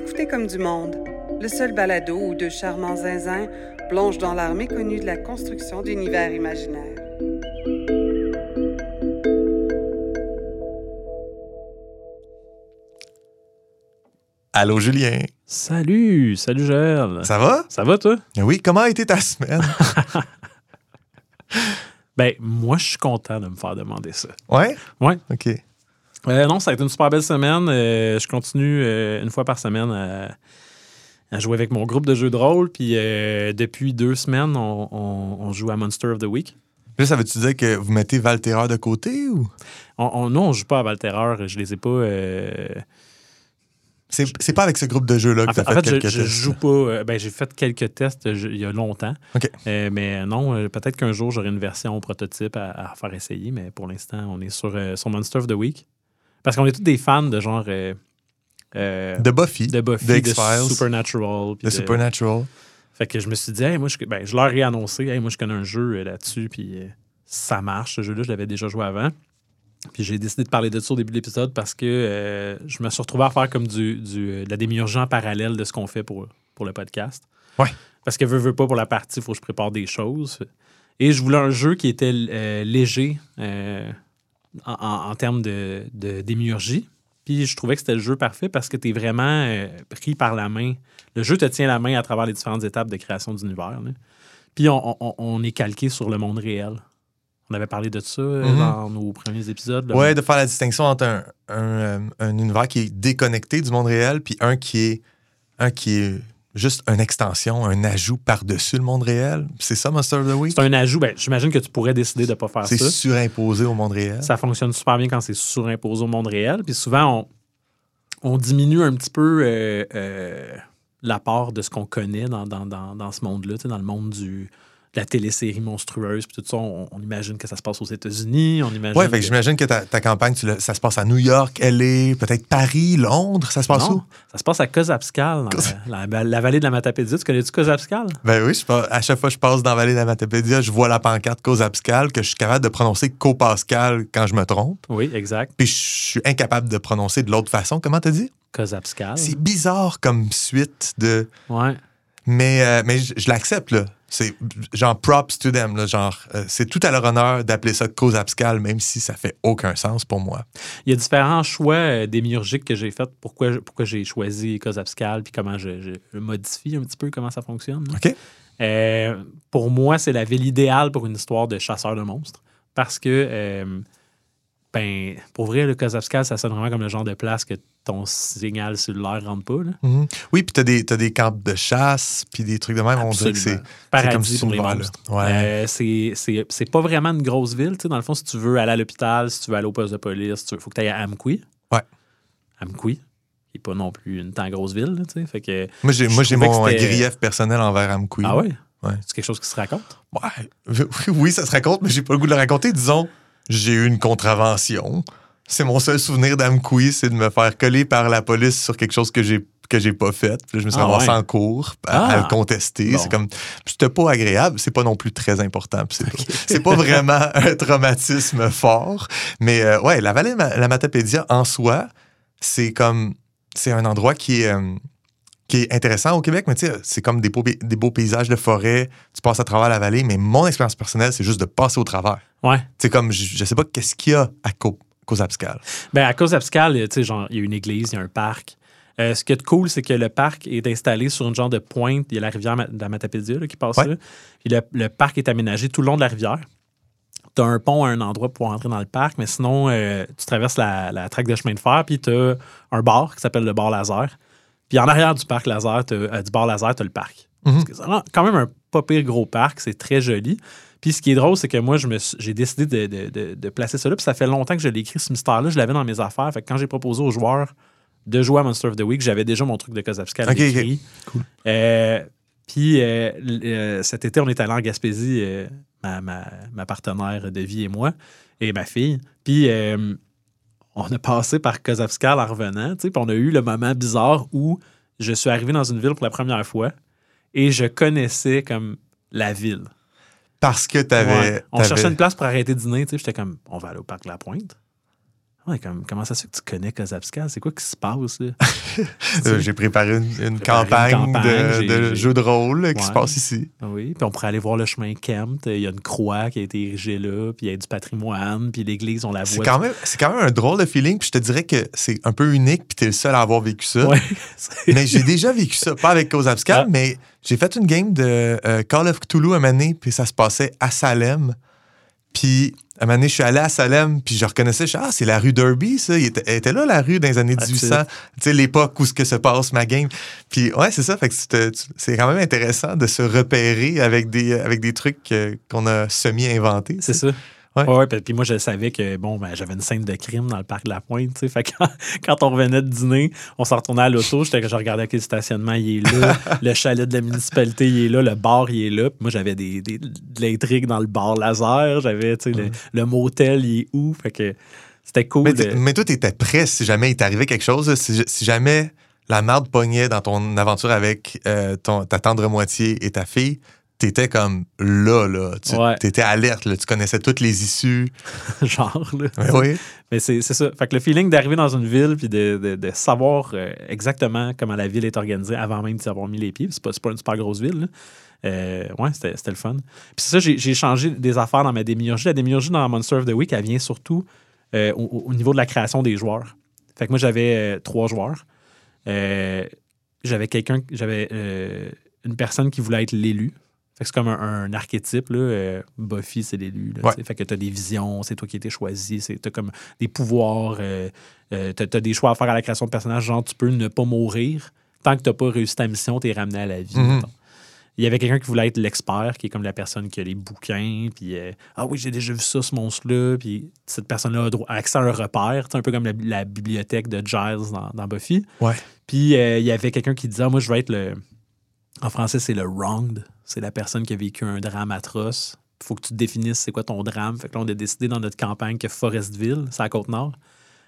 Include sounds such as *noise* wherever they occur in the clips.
écoutez comme du monde, le seul balado où deux charmants zinzins plongent dans l'art méconnu de la construction d'univers imaginaires. Allô, Julien. Salut, salut Joël. Ça va? Ça va toi? Oui, comment a été ta semaine? *laughs* Ben, moi, je suis content de me faire demander ça. ouais? Ouais. OK. Euh, non, ça a été une super belle semaine. Euh, je continue euh, une fois par semaine à, à jouer avec mon groupe de jeux de rôle. Puis depuis deux semaines, on, on- on joue à Monster of the Week. Là, ça veut-tu dire que vous mettez Valterreur de côté ou? On, on, nous, on joue pas à Valterreur. Je les ai pas. C'est pas avec ce groupe de jeux-là que fait, tu as en fait, fait, je, quelques je tests? joue pas. ben, j'ai fait quelques tests je- il y a longtemps. Euh, mais non, peut-être qu'un jour, j'aurai une version prototype à, à faire essayer. Mais pour l'instant, on est sur, euh, sur Monster of the Week. Parce qu'on est tous des fans de genre. euh, euh, De Buffy. de Buffy, de de, X-Files, Supernatural. puis de de- Supernatural. Fait que je me suis dit, hey, moi, je, ben, je leur ai annoncé, hey, moi, je connais un jeu euh, là-dessus, puis ça marche. Ce jeu-là, je l'avais déjà joué avant. Puis j'ai décidé de parler de ça au début de l'épisode parce que euh, je me suis retrouvé à faire comme du, du, de la démiurgie en parallèle de ce qu'on fait pour, pour le podcast. Ouais. Parce que veux, veux pas pour la partie, il faut que je prépare des choses. Et je voulais un jeu qui était euh, léger euh, en, en- en termes de, de démiurgie. Puis je trouvais que c'était le jeu parfait parce que tu es vraiment euh, pris par la main. Le jeu te tient la main à travers les différentes étapes de création d'univers. Puis on, on- on est calqué sur le monde réel. On avait parlé de ça euh, Mhm. dans nos premiers épisodes. Ouais, de faire la distinction entre un, un, euh, un univers qui est déconnecté du monde réel, puis un qui est un qui est juste une extension, un ajout par-dessus le monde réel? C'est ça, Monster of the Week? C'est un ajout. Ben, J'imagine que tu pourrais décider de ne pas faire C'est ça. surimposé au monde réel. Ça fonctionne super bien quand c'est surimposé au monde réel. Puis souvent, on, on diminue un petit peu euh, euh, l'apport de ce qu'on connaît dans, dans, dans, dans ce monde-là, dans le monde du, la télésérie monstrueuse. Puis tout ça, on, on imagine que ça se passe aux États-Unis. On imagine. Fait que j'imagine que ta, ta campagne, tu ça se passe à New York, LA, peut-être Paris, Londres, ça se passe Non, où? ça se passe à Kozapskal, dans la, la- la vallée de la Matapédia. Tu connais-tu Kozapskal? Ben oui, je à chaque fois que je passe dans la vallée de la Matapédia, je vois la pancarte cause abscale que je suis capable de prononcer co-pascal quand je me trompe. Oui, exact. Puis je suis incapable de prononcer de l'autre façon. Comment t'as dit? Kozapskal. C'est bizarre comme suite de. Ouais. Mais, euh, mais je, je l'accepte, là. C'est genre props to them, là. Genre, euh, c'est tout à leur honneur d'appeler ça cause abscale, même si ça fait aucun sens pour moi. Il y a différents choix euh, démiurgiques que j'ai fait. Pourquoi, pourquoi j'ai choisi Kozapskal, puis comment je, je- je modifie un petit peu comment ça fonctionne. là. OK? Euh, pour moi, c'est la ville idéale pour une histoire de chasseur de monstres. Parce que, ben, pour vrai, le Kozapskal, ça sonne vraiment comme le genre de place que ton signal cellulaire rentre pas. là. Mhm. Oui, puis t'as des, t'as des camps de chasse, puis des trucs de même. On dirait que c'est. Paradis c'est comme pour les monstres. Ouais. Euh, c'est- c'est c'est pas vraiment une grosse ville. tu sais. Dans le fond, si tu veux aller à l'hôpital, si tu veux aller au poste de police, il faut que tu ailles à Amqui. Ouais. Amqui, qui n'est pas non plus une tant grosse ville. là, tu sais. fait que, Moi, j'ai, moi, j'ai mon grief personnel envers Amqui. Ah ouais? Ouais. C'est quelque chose qui se raconte? Ouais. *laughs* Oui, ça se raconte, mais j'ai pas le goût de le raconter. Disons, j'ai eu une contravention. C'est mon seul souvenir d'Amqui, c'est de me faire coller par la police sur quelque chose que j'ai que j'ai pas fait. Puis là, je me suis Ah ramassé ouais. en cours à, à Ah. le contester. Bon. C'est comme c'était pas agréable, c'est pas non plus très important. C'est pas, c'est pas vraiment *laughs* un traumatisme fort, mais euh, ouais, la vallée la Matapédia en soi, c'est comme c'est un endroit qui est euh, qui est intéressant au Québec, mais tu sais, c'est comme des beaux, des beaux paysages de forêt, tu passes à travers la vallée, mais mon expérience personnelle, c'est juste de passer au travers. Ouais. C'est comme, je, je sais pas qu'est-ce qu'il y a à Co- Cozapscal. Ben, à cause d'Abscal, tu sais, genre, il y a une église, il y a un parc. Euh, ce qui est cool, c'est que le parc est installé sur une genre de pointe. Il y a la rivière de la Matapédia là, qui passe Ouais. là. Puis le, le parc est aménagé tout le long de la rivière. tu as un pont à un endroit pour entrer dans le parc, mais sinon, euh, tu traverses la, la traque de chemin de fer, puis tu as un bar qui s'appelle le bar laser. Puis en arrière du parc laser, euh, du bar laser, tu as le parc. Mhm. C'est quand même un pas pire gros parc, c'est très joli. Puis ce qui est drôle, c'est que moi, j'ai décidé de, de- de- de placer ça là. Puis ça fait longtemps que je l'ai écrit, ce mystère-là. Je l'avais dans mes affaires. Fait que quand j'ai proposé aux joueurs de jouer à Monster of the Week, j'avais déjà mon truc de Kozapskal Ok, ok. écrit. Cool. Euh, puis euh, euh, cet été, on est allé en Gaspésie, ma, ma- ma partenaire de vie et moi, et ma fille. Puis on a passé par Kozapskal en revenant. tu sais, Puis on a eu le moment bizarre où je suis arrivé dans une ville pour la première fois et je connaissais comme la ville. Parce que tu avais. Ouais. On cherchait une place pour arrêter de dîner. tu sais, J'étais comme, on va aller au parc de la Pointe. Ouais, comme, comment ça se fait que tu connais Kozapskal? C'est quoi qui se passe? Là? *laughs* Euh, J'ai préparé une, une Préparé une campagne, de, de jeux de rôle qui se passe ici. Ah Oui, puis on pourrait aller voir le chemin Kempt. Il y a une croix qui a été érigée là, puis il y a du patrimoine, puis l'église, on la C'est voit. quand, même, c'est quand même un drôle de feeling. Puis je te dirais que c'est un peu unique, puis tu es le seul à avoir vécu ça. Ouais, *laughs* mais j'ai déjà vécu ça, pas avec Abscale, Ah. mais j'ai fait une game de euh, Call of Cthulhu à donné, puis ça se passait à Salem. Puis à un moment donné, je suis allé à Salem, puis je reconnaissais, je suis, ah, c'est la rue Derby, ça. Il était, elle était là, la rue, dans les années That's 1800. Tu sais, l'époque où ce que se passe ma game. Puis ouais, c'est ça. Fait que c'est quand même intéressant de se repérer avec des, avec des trucs qu'on a semi-inventés. c'est ça. Ouais. Ouais, ouais, puis moi, je savais que bon, ben, j'avais une scène de crime dans le parc de la Pointe. tu sais. Fait que quand, *laughs* quand on revenait de dîner, on s'en retournait à l'auto. J'étais je regardais quel stationnement il est là, *laughs* le chalet de la municipalité il est là, le bar il est là. Puis moi, j'avais des, des- de l'intrigue dans le bar laser. J'avais tu sais, le, le motel il est où? Fait que c'était cool. Mais, de- mais toi, tu étais prêt si jamais il t'arrivait quelque chose. Si, si jamais la merde pognait dans ton aventure avec euh, ton, ta tendre moitié et ta fille, t'étais comme là, là. Tu Ouais. étais alerte, là. Tu connaissais toutes les issues. *laughs* genre. Là. Ouais, oui. Mais c'est ça. Fait que le feeling d'arriver dans une ville puis de, de- de savoir euh, exactement comment la ville est organisée avant même d'y avoir mis les pieds. C'est pas, pas une super grosse ville. là. Euh, ouais, c'était le fun. Puis c'est ça, j'ai changé des affaires dans ma démiurgie. La démiurgie dans Monster of the Week, elle vient surtout euh, au, au niveau de la création des joueurs. Fait que moi, j'avais euh, trois joueurs. J'avais quelqu'un, j'avais une personne qui voulait être l'élu. C'est comme un, un archétype. Là. Euh, Buffy, c'est l'élu. Ouais. Fait que tu as des visions, c'est toi qui as été choisi, tu as comme des pouvoirs, euh, euh, tu as, des choix à faire à la création de personnages, genre tu peux ne pas mourir. Tant que tu n'as pas réussi ta mission, tu es ramené à la vie. Mhm. Il y avait quelqu'un qui voulait être l'expert, qui est comme la personne qui a les bouquins, puis euh, ah oui, j'ai déjà vu ça, ce monstre-là, puis cette personne-là a accès à un repère, c'est un peu comme la, la bibliothèque de Giles dans, dans Buffy. Ouais. Puis il y avait quelqu'un qui disait, Ah, moi je veux être le. En français, c'est le wronged. C'est la personne qui a vécu un drame atroce. Il faut que tu te définisses c'est quoi ton drame. Fait que là, on a décidé dans notre campagne que Forestville, c'est à Côte-Nord,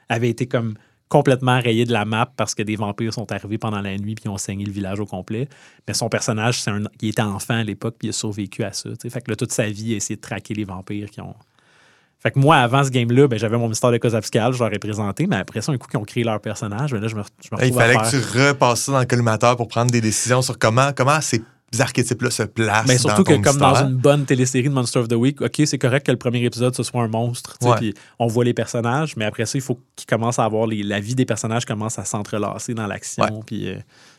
avait été comme complètement rayé de la map parce que des vampires sont arrivés pendant la nuit puis ont saigné le village au complet. Mais son personnage, c'est un, il était enfant à l'époque puis il a survécu à ça. Fait que là, toute sa vie, il a essayé de traquer les vampires qui ont. Fait que moi, avant ce game-là, ben, j'avais mon mystère de cause abscale, je leur ai présenté, mais après ça, un coup qu'ils ont créé leur personnage, ben là, je me, je me Il à fallait faire- que tu repasses ça dans le collimateur pour prendre des décisions sur comment, comment ces archétypes-là se placent. Mais dans surtout que, comme dans une bonne télésérie de Monster of the Week, OK, c'est correct que le premier épisode, ce soit un monstre. Ouais. Puis on voit les personnages, mais après ça, il faut qu'ils commencent à avoir les, la vie des personnages commence à s'entrelacer dans l'action. Puis, euh,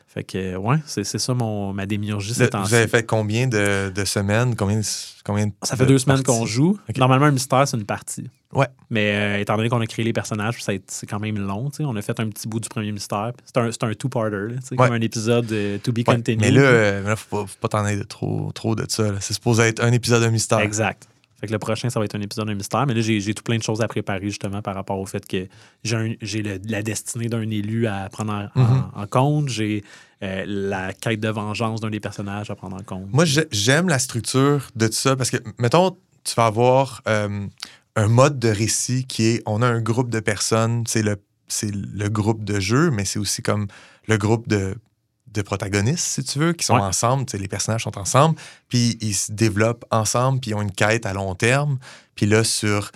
fait que, ouais, c'est ça mon, ma démiurgie Le- vous avez fait combien de, de semaines? Combien, combien de- Ça fait de deux semaines qu'on joue. Normalement, un mystère, c'est une partie. Ouais. Mais euh, étant donné qu'on a créé les personnages, c'est quand même long. tu sais. On a fait un petit bout du premier mystère. C'est un, c'est un two-parter. Ouais. Comme un épisode de To Be Ouais, Continued. mais là, euh, là, faut pas, t'en aller de trop, trop de ça. C'est supposé être un épisode de mystère. Exact. Fait que le prochain, ça va être un épisode de mystère. Mais là, j'ai tout plein de choses à préparer justement par rapport au fait que j'ai la destinée d'un élu à prendre en, Mhm. en compte. J'ai euh, la quête de vengeance d'un des personnages à prendre en compte. Moi, j'ai- j'aime la structure de tout ça parce que, mettons, tu vas avoir euh, un mode de récit qui est on a un groupe de personnes, c'est le, c'est le groupe de jeu, mais c'est aussi comme le groupe de, de protagonistes, si tu veux, qui sont Ouais. ensemble. Les personnages sont ensemble, puis ils se développent ensemble, puis ils ont une quête à long terme. Puis là, sur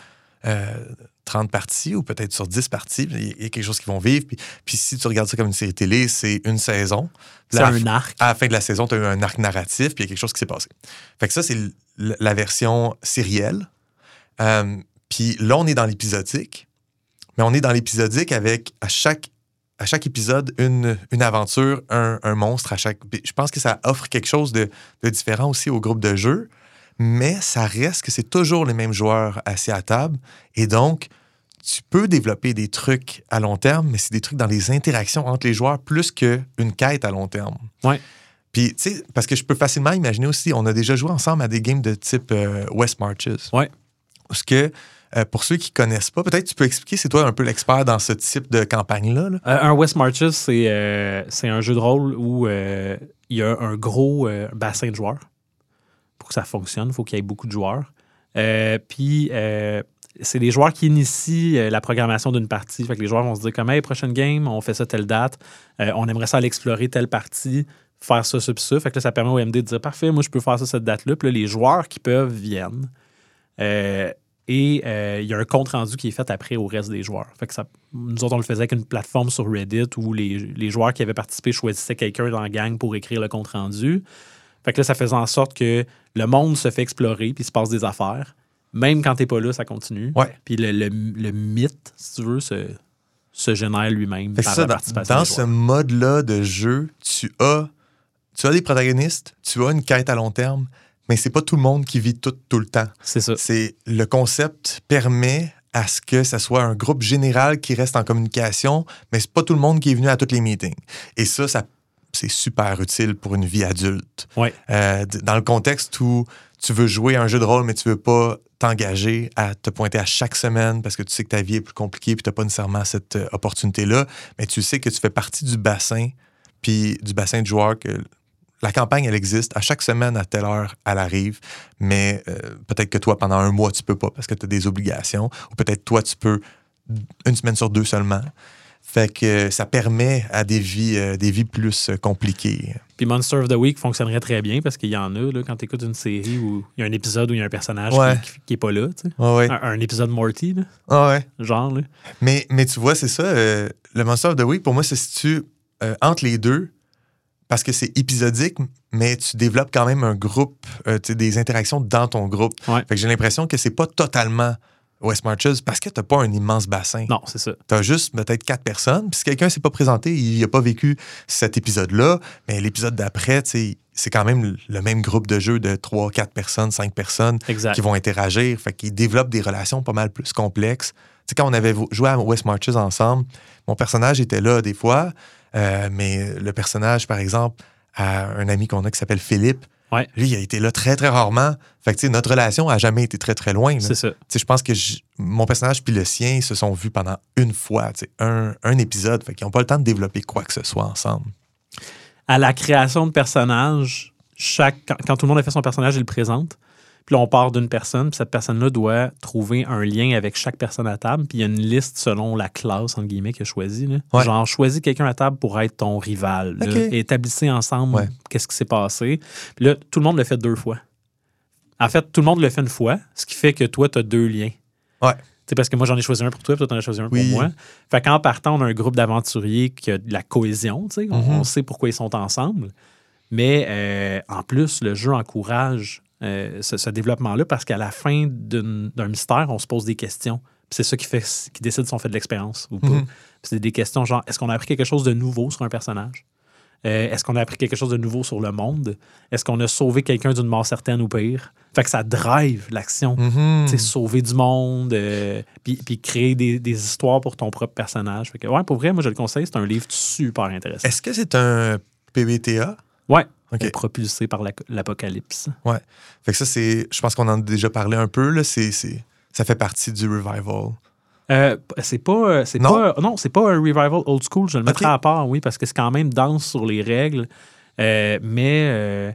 euh, 30 parties ou peut-être sur 10 parties, il y a quelque chose qu'ils vont vivre. Puis, puis si tu regardes ça comme une série télé, c'est une saison. C'est un arc. à la fin de la saison, tu as eu un arc narratif, puis il y a quelque chose qui s'est passé. Fait que ça, c'est la version sérielle. Euh, puis là, on est dans l'épisodique, mais on est dans l'épisodique avec à chaque, à chaque épisode une, une aventure, un, un monstre à chaque. Je pense que ça offre quelque chose de, de différent aussi au groupe de jeu, mais ça reste que c'est toujours les mêmes joueurs assis à table. Et donc, tu peux développer des trucs à long terme, mais c'est des trucs dans les interactions entre les joueurs plus qu'une quête à long terme. Ouais. Puis, tu sais, parce que je peux facilement imaginer aussi, on a déjà joué ensemble à des games de type euh, West Marches. Ouais. Parce que, euh, pour ceux qui connaissent pas, peut-être tu peux expliquer, c'est toi un peu l'expert dans ce type de campagne-là. là? Euh, un West Marches, c'est euh, c'est un jeu de rôle où il y a un gros bassin de joueurs. Pour que ça fonctionne, il faut qu'il y ait beaucoup de joueurs. Puis, c'est les joueurs qui initient la programmation d'une partie. Fait que les joueurs vont se dire comme, hey, prochaine game, on fait ça telle date. On aimerait ça aller explorer telle partie, faire ça, ça, ça. Fait que là, ça permet au MD de dire, parfait, moi, je peux faire ça cette date-là. Puis là, les joueurs qui peuvent viennent. Euh, et euh, il y a un compte rendu qui est fait après au reste des joueurs. Fait que ça, nous autres, on le faisait avec une plateforme sur Reddit où les, les joueurs qui avaient participé choisissaient quelqu'un dans la gang pour écrire le compte rendu. Fait que là, ça faisait en sorte que le monde se fait explorer puis il se passe des affaires. Même quand t'es pas là, ça continue. Ouais. Puis le, le- le mythe, si tu veux, se, se génère lui-même par ça, la dans, participation. dans des ce mode-là de jeu, tu as, tu as des protagonistes, tu as une quête à long terme, mais c'est pas tout le monde qui vit tout, tout le temps. C'est ça. C'est le concept permet à ce que ça soit un groupe général qui reste en communication, mais c'est pas tout le monde qui est venu à tous les meetings. Et ça, ça c'est super utile pour une vie adulte. Ouais. Euh, dans le contexte où tu veux jouer à un jeu de rôle, mais tu veux pas t'engager à te pointer à chaque semaine parce que tu sais que ta vie est plus compliquée puis tu n'as pas nécessairement cette euh, opportunité-là, mais tu sais que tu fais partie du bassin, puis du bassin de joueurs que la campagne, elle existe. À chaque semaine, à telle heure, elle arrive. Mais euh, peut-être que toi, pendant un mois, tu peux pas parce que tu as des obligations. Ou peut-être toi, tu peux une semaine sur deux seulement. Fait que ça permet à des vies, euh, des vies plus euh, compliquées. Puis Monster of the Week fonctionnerait très bien parce qu'il y en a, là, quand tu écoutes une série où il y a un épisode où il y a un personnage Ouais. qui, qui, est pas là. tu sais. Ouais. Un, un épisode Morty, là, Ah ouais. genre. Là. Mais, mais tu vois, c'est ça. euh, le Monster of the Week, pour moi, se situe entre les deux parce que c'est épisodique, mais tu développes quand même un groupe, euh, des interactions dans ton groupe. Ouais. Fait que j'ai l'impression que c'est pas totalement West Marches parce que t'as pas un immense bassin. Non, c'est ça. Tu as juste peut-être quatre personnes. Puis si quelqu'un s'est pas présenté, il n'a pas vécu cet épisode-là, mais l'épisode d'après, c'est quand même le même groupe de jeu de trois, quatre personnes, cinq personnes Exact. qui vont interagir. Fait qu'ils développent des relations pas mal plus complexes. Quand on avait joué à West Marches ensemble, mon personnage était là des fois, euh, mais le personnage, par exemple, à un ami qu'on a qui s'appelle Philippe, Ouais. lui, il a été là très, très rarement. Fait que, notre relation a jamais été très, très loin. C'est ça. Je pense que mon personnage puis le sien ils se sont vus pendant une fois, un, un épisode. Fait qu'ils n'ont pas le temps de développer quoi que ce soit ensemble. À la création de personnages, chaque, quand, quand tout le monde a fait son personnage, il le présente. Puis là, on part d'une personne, puis cette personne-là doit trouver un lien avec chaque personne à table. Puis il y a une liste selon la classe, entre guillemets, qu'il a choisie. Ouais. Genre, choisis quelqu'un à table pour être ton rival. là. Ok. Et établissez ensemble Ouais. qu'est-ce qui s'est passé. Puis là, tout le monde le fait deux fois. En fait, tout le monde le fait une fois, ce qui fait que toi, tu as deux liens. Ouais. Parce que moi, j'en ai choisi un pour toi, puis toi, t'en as choisi un Oui. pour moi. Fait qu'en partant, on a un groupe d'aventuriers qui a de la cohésion, tu sais. On- Mhm. On sait pourquoi ils sont ensemble. Mais euh, en plus, le jeu encourage euh, ce, ce développement-là parce qu'à la fin d'un mystère, on se pose des questions. C'est ça qui, fait, qui décide si on fait de l'expérience ou pas. Mhm. C'est des questions genre, est-ce qu'on a appris quelque chose de nouveau sur un personnage? Euh, est-ce qu'on a appris quelque chose de nouveau sur le monde? Est-ce qu'on a sauvé quelqu'un d'une mort certaine ou pire? Fait que ça drive l'action. Tu sais, sauver du monde, euh, puis, puis créer des, des histoires pour ton propre personnage. Fait que, ouais, pour vrai, moi, je le conseille. C'est un livre super intéressant. Est-ce que c'est un PBTA? Ouais. Propulsé par l'apocalypse. Fait que ça, c'est. Je pense qu'on en a déjà parlé un peu. Là, ça fait partie du revival. Euh, c'est pas, euh, c'est Non? pas, non, c'est pas un revival old school. Je le mettrais Ok. à part, oui, parce que c'est quand même dense sur les règles. Euh, mais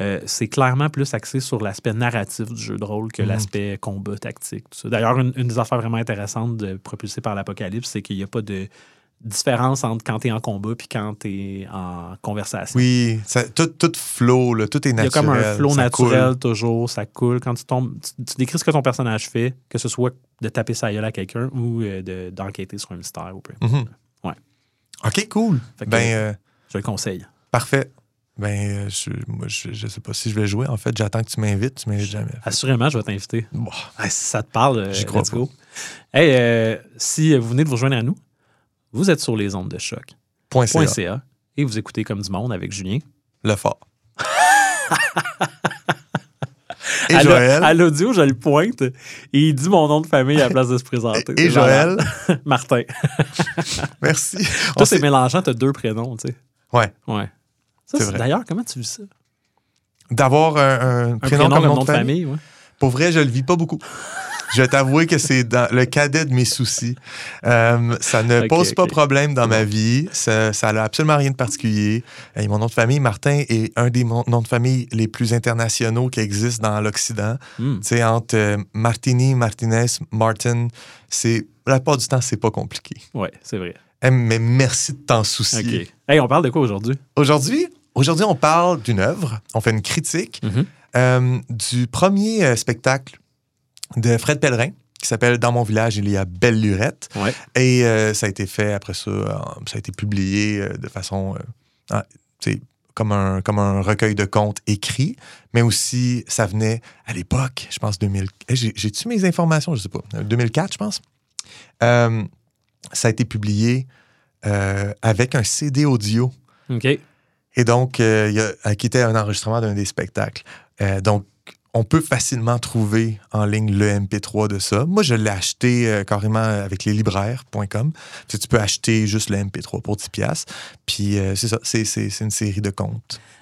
euh, c'est clairement plus axé sur l'aspect narratif du jeu de rôle que Mhm. l'aspect combat tactique. D'ailleurs, une, une des affaires vraiment intéressantes de propulsé par l'apocalypse, c'est qu'il n'y a pas de différence entre quand tu es en combat puis quand tu es en conversation. Oui, ça, tout, tout flow, là, tout est Il y a naturel. comme un flow naturel coule. toujours, ça coule. Quand tu tombes, tu, tu décris ce que ton personnage fait, que ce soit de taper sa gueule à quelqu'un ou euh, de- d'enquêter sur un mystère ou peu. Mhm. Ouais. OK, cool. Que- Ben, euh, Je le conseille. parfait. Ben, euh, je, moi, je, je sais pas si je vais jouer. En fait, j'attends que tu m'invites. Tu m'invites jamais. Assurément, je vais t'inviter. Bon. Ah, si ça te parle, J'y crois let's go. Hey, euh, si vous venez de vous rejoindre à nous, vous êtes sur les ondes de choc. Point CA, .ca, et vous écoutez comme du monde avec Julien. le fort. *laughs* Et à Joël. À l'audio, je le pointe et il dit mon nom de famille à la place de se présenter. Et Joël. *laughs* Martin. *laughs* Merci. Toi, c'est mélangeant, t'as deux prénoms, tu sais. Ouais. Ouais. Ça, C'est. D'ailleurs, comment tu vis ça? D'avoir un, un Un prénom, comme nom de famille. ouais. Pour vrai, je le vis pas beaucoup. Je vais t'avouer que c'est dans le cadet de mes soucis. Euh, ça ne pose pas ok. problème dans ma vie. Ça, n'a absolument rien de particulier. Et mon nom de famille, Martin, est un des noms de famille les plus internationaux qui existent dans l'Occident. Hmm. Tu sais, entre euh, Martini, Martinez, Martin, c'est la plupart du temps, c'est pas compliqué. Ouais, c'est vrai. Eh, mais merci de t'en soucier. OK. Hey, on parle de quoi aujourd'hui? Aujourd'hui, aujourd'hui, on parle d'une œuvre. On fait une critique Mhm. euh, du premier spectacle de Fred Pellerin qui s'appelle Dans mon village, il y a Belle Lurette. Ouais. Et euh, ça a été fait après ça, euh, ça a été publié euh, de façon, ah, comme un, comme un recueil de contes écrits, mais aussi ça venait à l'époque, je pense 2000. eh, j'ai- J'ai-tu mes informations? Je sais pas. Euh, 2004, je pense. Euh, ça a été publié euh, avec un CD audio. OK. Et donc, euh, il y a- qui était un enregistrement d'un des spectacles. Donc, on peut facilement trouver en ligne le MP3 de ça. Moi, je l'ai acheté euh, carrément avec les libraires.com. Tu, tu peux acheter juste le MP3 pour 10$. piastres. Puis, euh, c'est ça, c'est, une série de.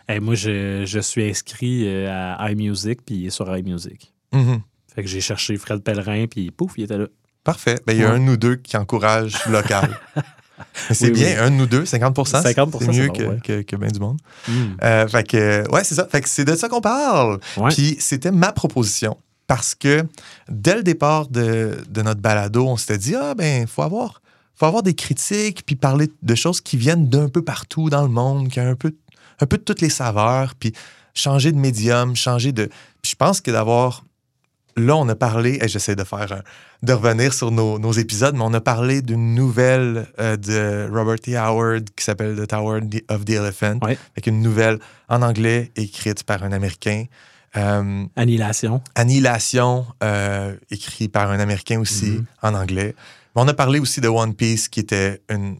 Hey, moi, je, je suis inscrit euh, à iMusic, puis il est sur iMusic. Mhm. Fait que j'ai cherché Fred Pellerin, puis pouf, il était là. Parfait. Ben, il y a Ouais. un nous deux qui encourage local. *laughs* *laughs* C'est Oui, bien, oui. un de nous deux, 50% c'est 50 mieux c'est que, ouais. que, que bien du monde. Hmm. Euh, fait que, ouais, c'est ça. Fait que c'est de ça qu'on parle. Ouais. Puis c'était ma proposition. Parce que dès le départ de, de notre balado, on s'était dit, ah ben, faut avoir, faut avoir des critiques, puis parler de choses qui viennent d'un peu partout dans le monde, qui a un peu, un peu de toutes les saveurs, puis changer de médium, changer de. Puis je pense que d'avoir. Là, on a parlé, et j'essaie de faire un- de revenir sur nos, nos épisodes, mais on a parlé d'une nouvelle euh, de Robert T. Howard qui s'appelle The Tower of the Elephant, avec une nouvelle en anglais écrite par un Américain. Euh, Annihilation. Annihilation, euh, écrit par un Américain aussi, Mhm. en anglais. Mais on a parlé aussi de One Piece, qui était une,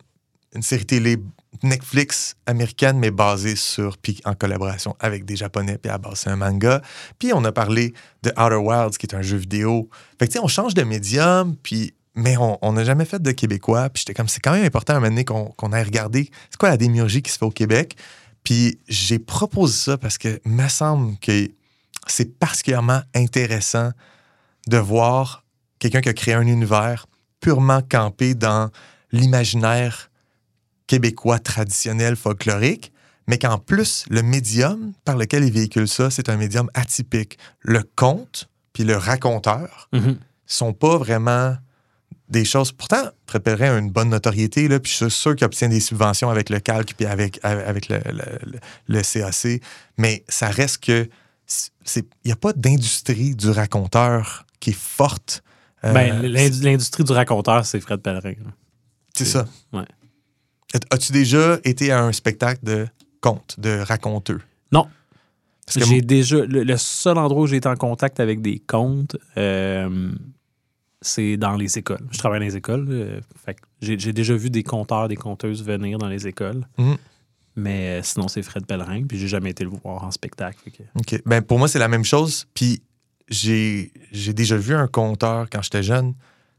une série télé Netflix américaine, mais basée sur, puis en collaboration avec des Japonais, puis à base, c'est un manga. Puis on a parlé de Outer Wilds, qui est un jeu vidéo. Fait que, tu sais, on change de médium, puis... Mais on n'a jamais fait de québécois. Puis j'étais comme, c'est quand même important à un moment donné qu'on qu'on aille regarder c'est quoi la démiurgie qui se fait au Québec? Puis j'ai proposé ça parce que me semble que c'est particulièrement intéressant de voir quelqu'un qui a créé un univers purement campé dans l'imaginaire québécois traditionnel folklorique, mais qu'en plus, le médium par lequel il véhicule ça, c'est un médium atypique. Le conte puis le raconteur Mhm. sont pas vraiment des choses. Pourtant, a une bonne notoriété, là, puis je suis sûr qu'il obtient des subventions avec le calque puis avec, avec le, le- le- le CAC, mais ça reste que il n'y a pas d'industrie du raconteur qui est forte. Euh, Ben, l'indu- l'industrie du raconteur, c'est Fred Pellerin. c'est ça. Ouais. As-tu déjà été à un spectacle de conte, de raconteux? Non. J'ai déjà. Le, le seul endroit où j'ai été en contact avec des contes, euh, c'est dans les écoles. Je travaille dans les écoles. euh, j'ai déjà vu des conteurs, des conteuses venir dans les écoles. Mhm. Mais euh, sinon, c'est Fred Pellerin. Puis j'ai jamais été le voir en spectacle. que- OK. Ben, pour moi, c'est la même chose. Puis j'ai j'ai déjà vu un conteur quand j'étais jeune,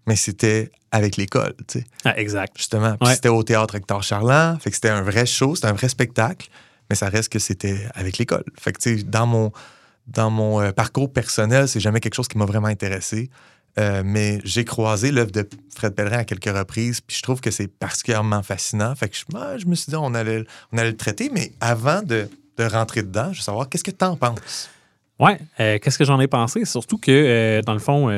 mais c'était avec l'école, tu sais. Ah, exact. Justement. Puis Ouais. c'était au théâtre Hector Charland. Fait que c'était un vrai show, c'était un vrai spectacle, mais ça reste que c'était avec l'école. Fait que, tu sais, dans mon, dans mon euh, parcours personnel, c'est jamais quelque chose qui m'a vraiment intéressé. Euh, mais j'ai croisé l'œuvre de Fred Pellerin à quelques reprises, puis je trouve que c'est particulièrement fascinant. Fait que je, moi, je me suis dit, on allait, on allait le traiter, mais avant de, de rentrer dedans, je veux savoir, qu'est-ce que tu en penses? Ouais. euh, Qu'est-ce que j'en ai pensé? Surtout que, dans le fond,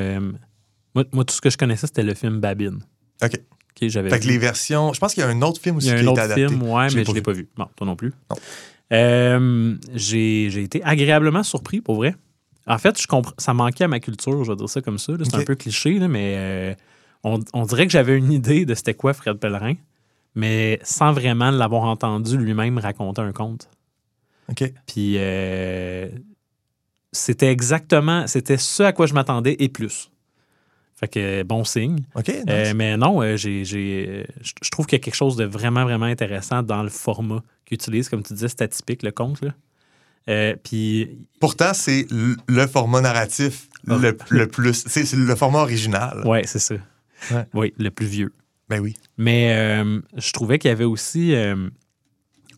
moi, moi, tout ce que je connaissais, c'était le film Babine. OK. Ok, j'avais Fait que les versions. Je pense qu'il y a un autre film aussi Il y a qui un autre adapté. film, ouais, Je l'ai mais je l'ai vu. pas vu. Non, toi non plus. Non. Euh, j'ai été agréablement surpris, pour vrai. En fait, je comprends, ça manquait à ma culture, je vais dire ça comme ça. C'est un peu cliché, là, mais euh, on, on dirait que j'avais une idée de c'était quoi Fred Pellerin, mais sans vraiment l'avoir entendu lui-même raconter un conte. OK. Puis euh, c'était exactement, c'était ce à quoi je m'attendais et plus. Fait que bon signe. OK. nice. Euh, mais non, euh, j'ai, j'ai, euh, je trouve qu'il y a quelque chose de vraiment, vraiment intéressant dans le format qu'il utilise. Comme tu disais, c'est atypique, le compte. Là. Euh, puis, Pourtant, c'est le format narratif le, le plus. C'est c'est le format original. *laughs* ouais, c'est ça. Ouais. Oui, le plus vieux. Ben oui. Mais euh, je trouvais qu'il y avait aussi euh,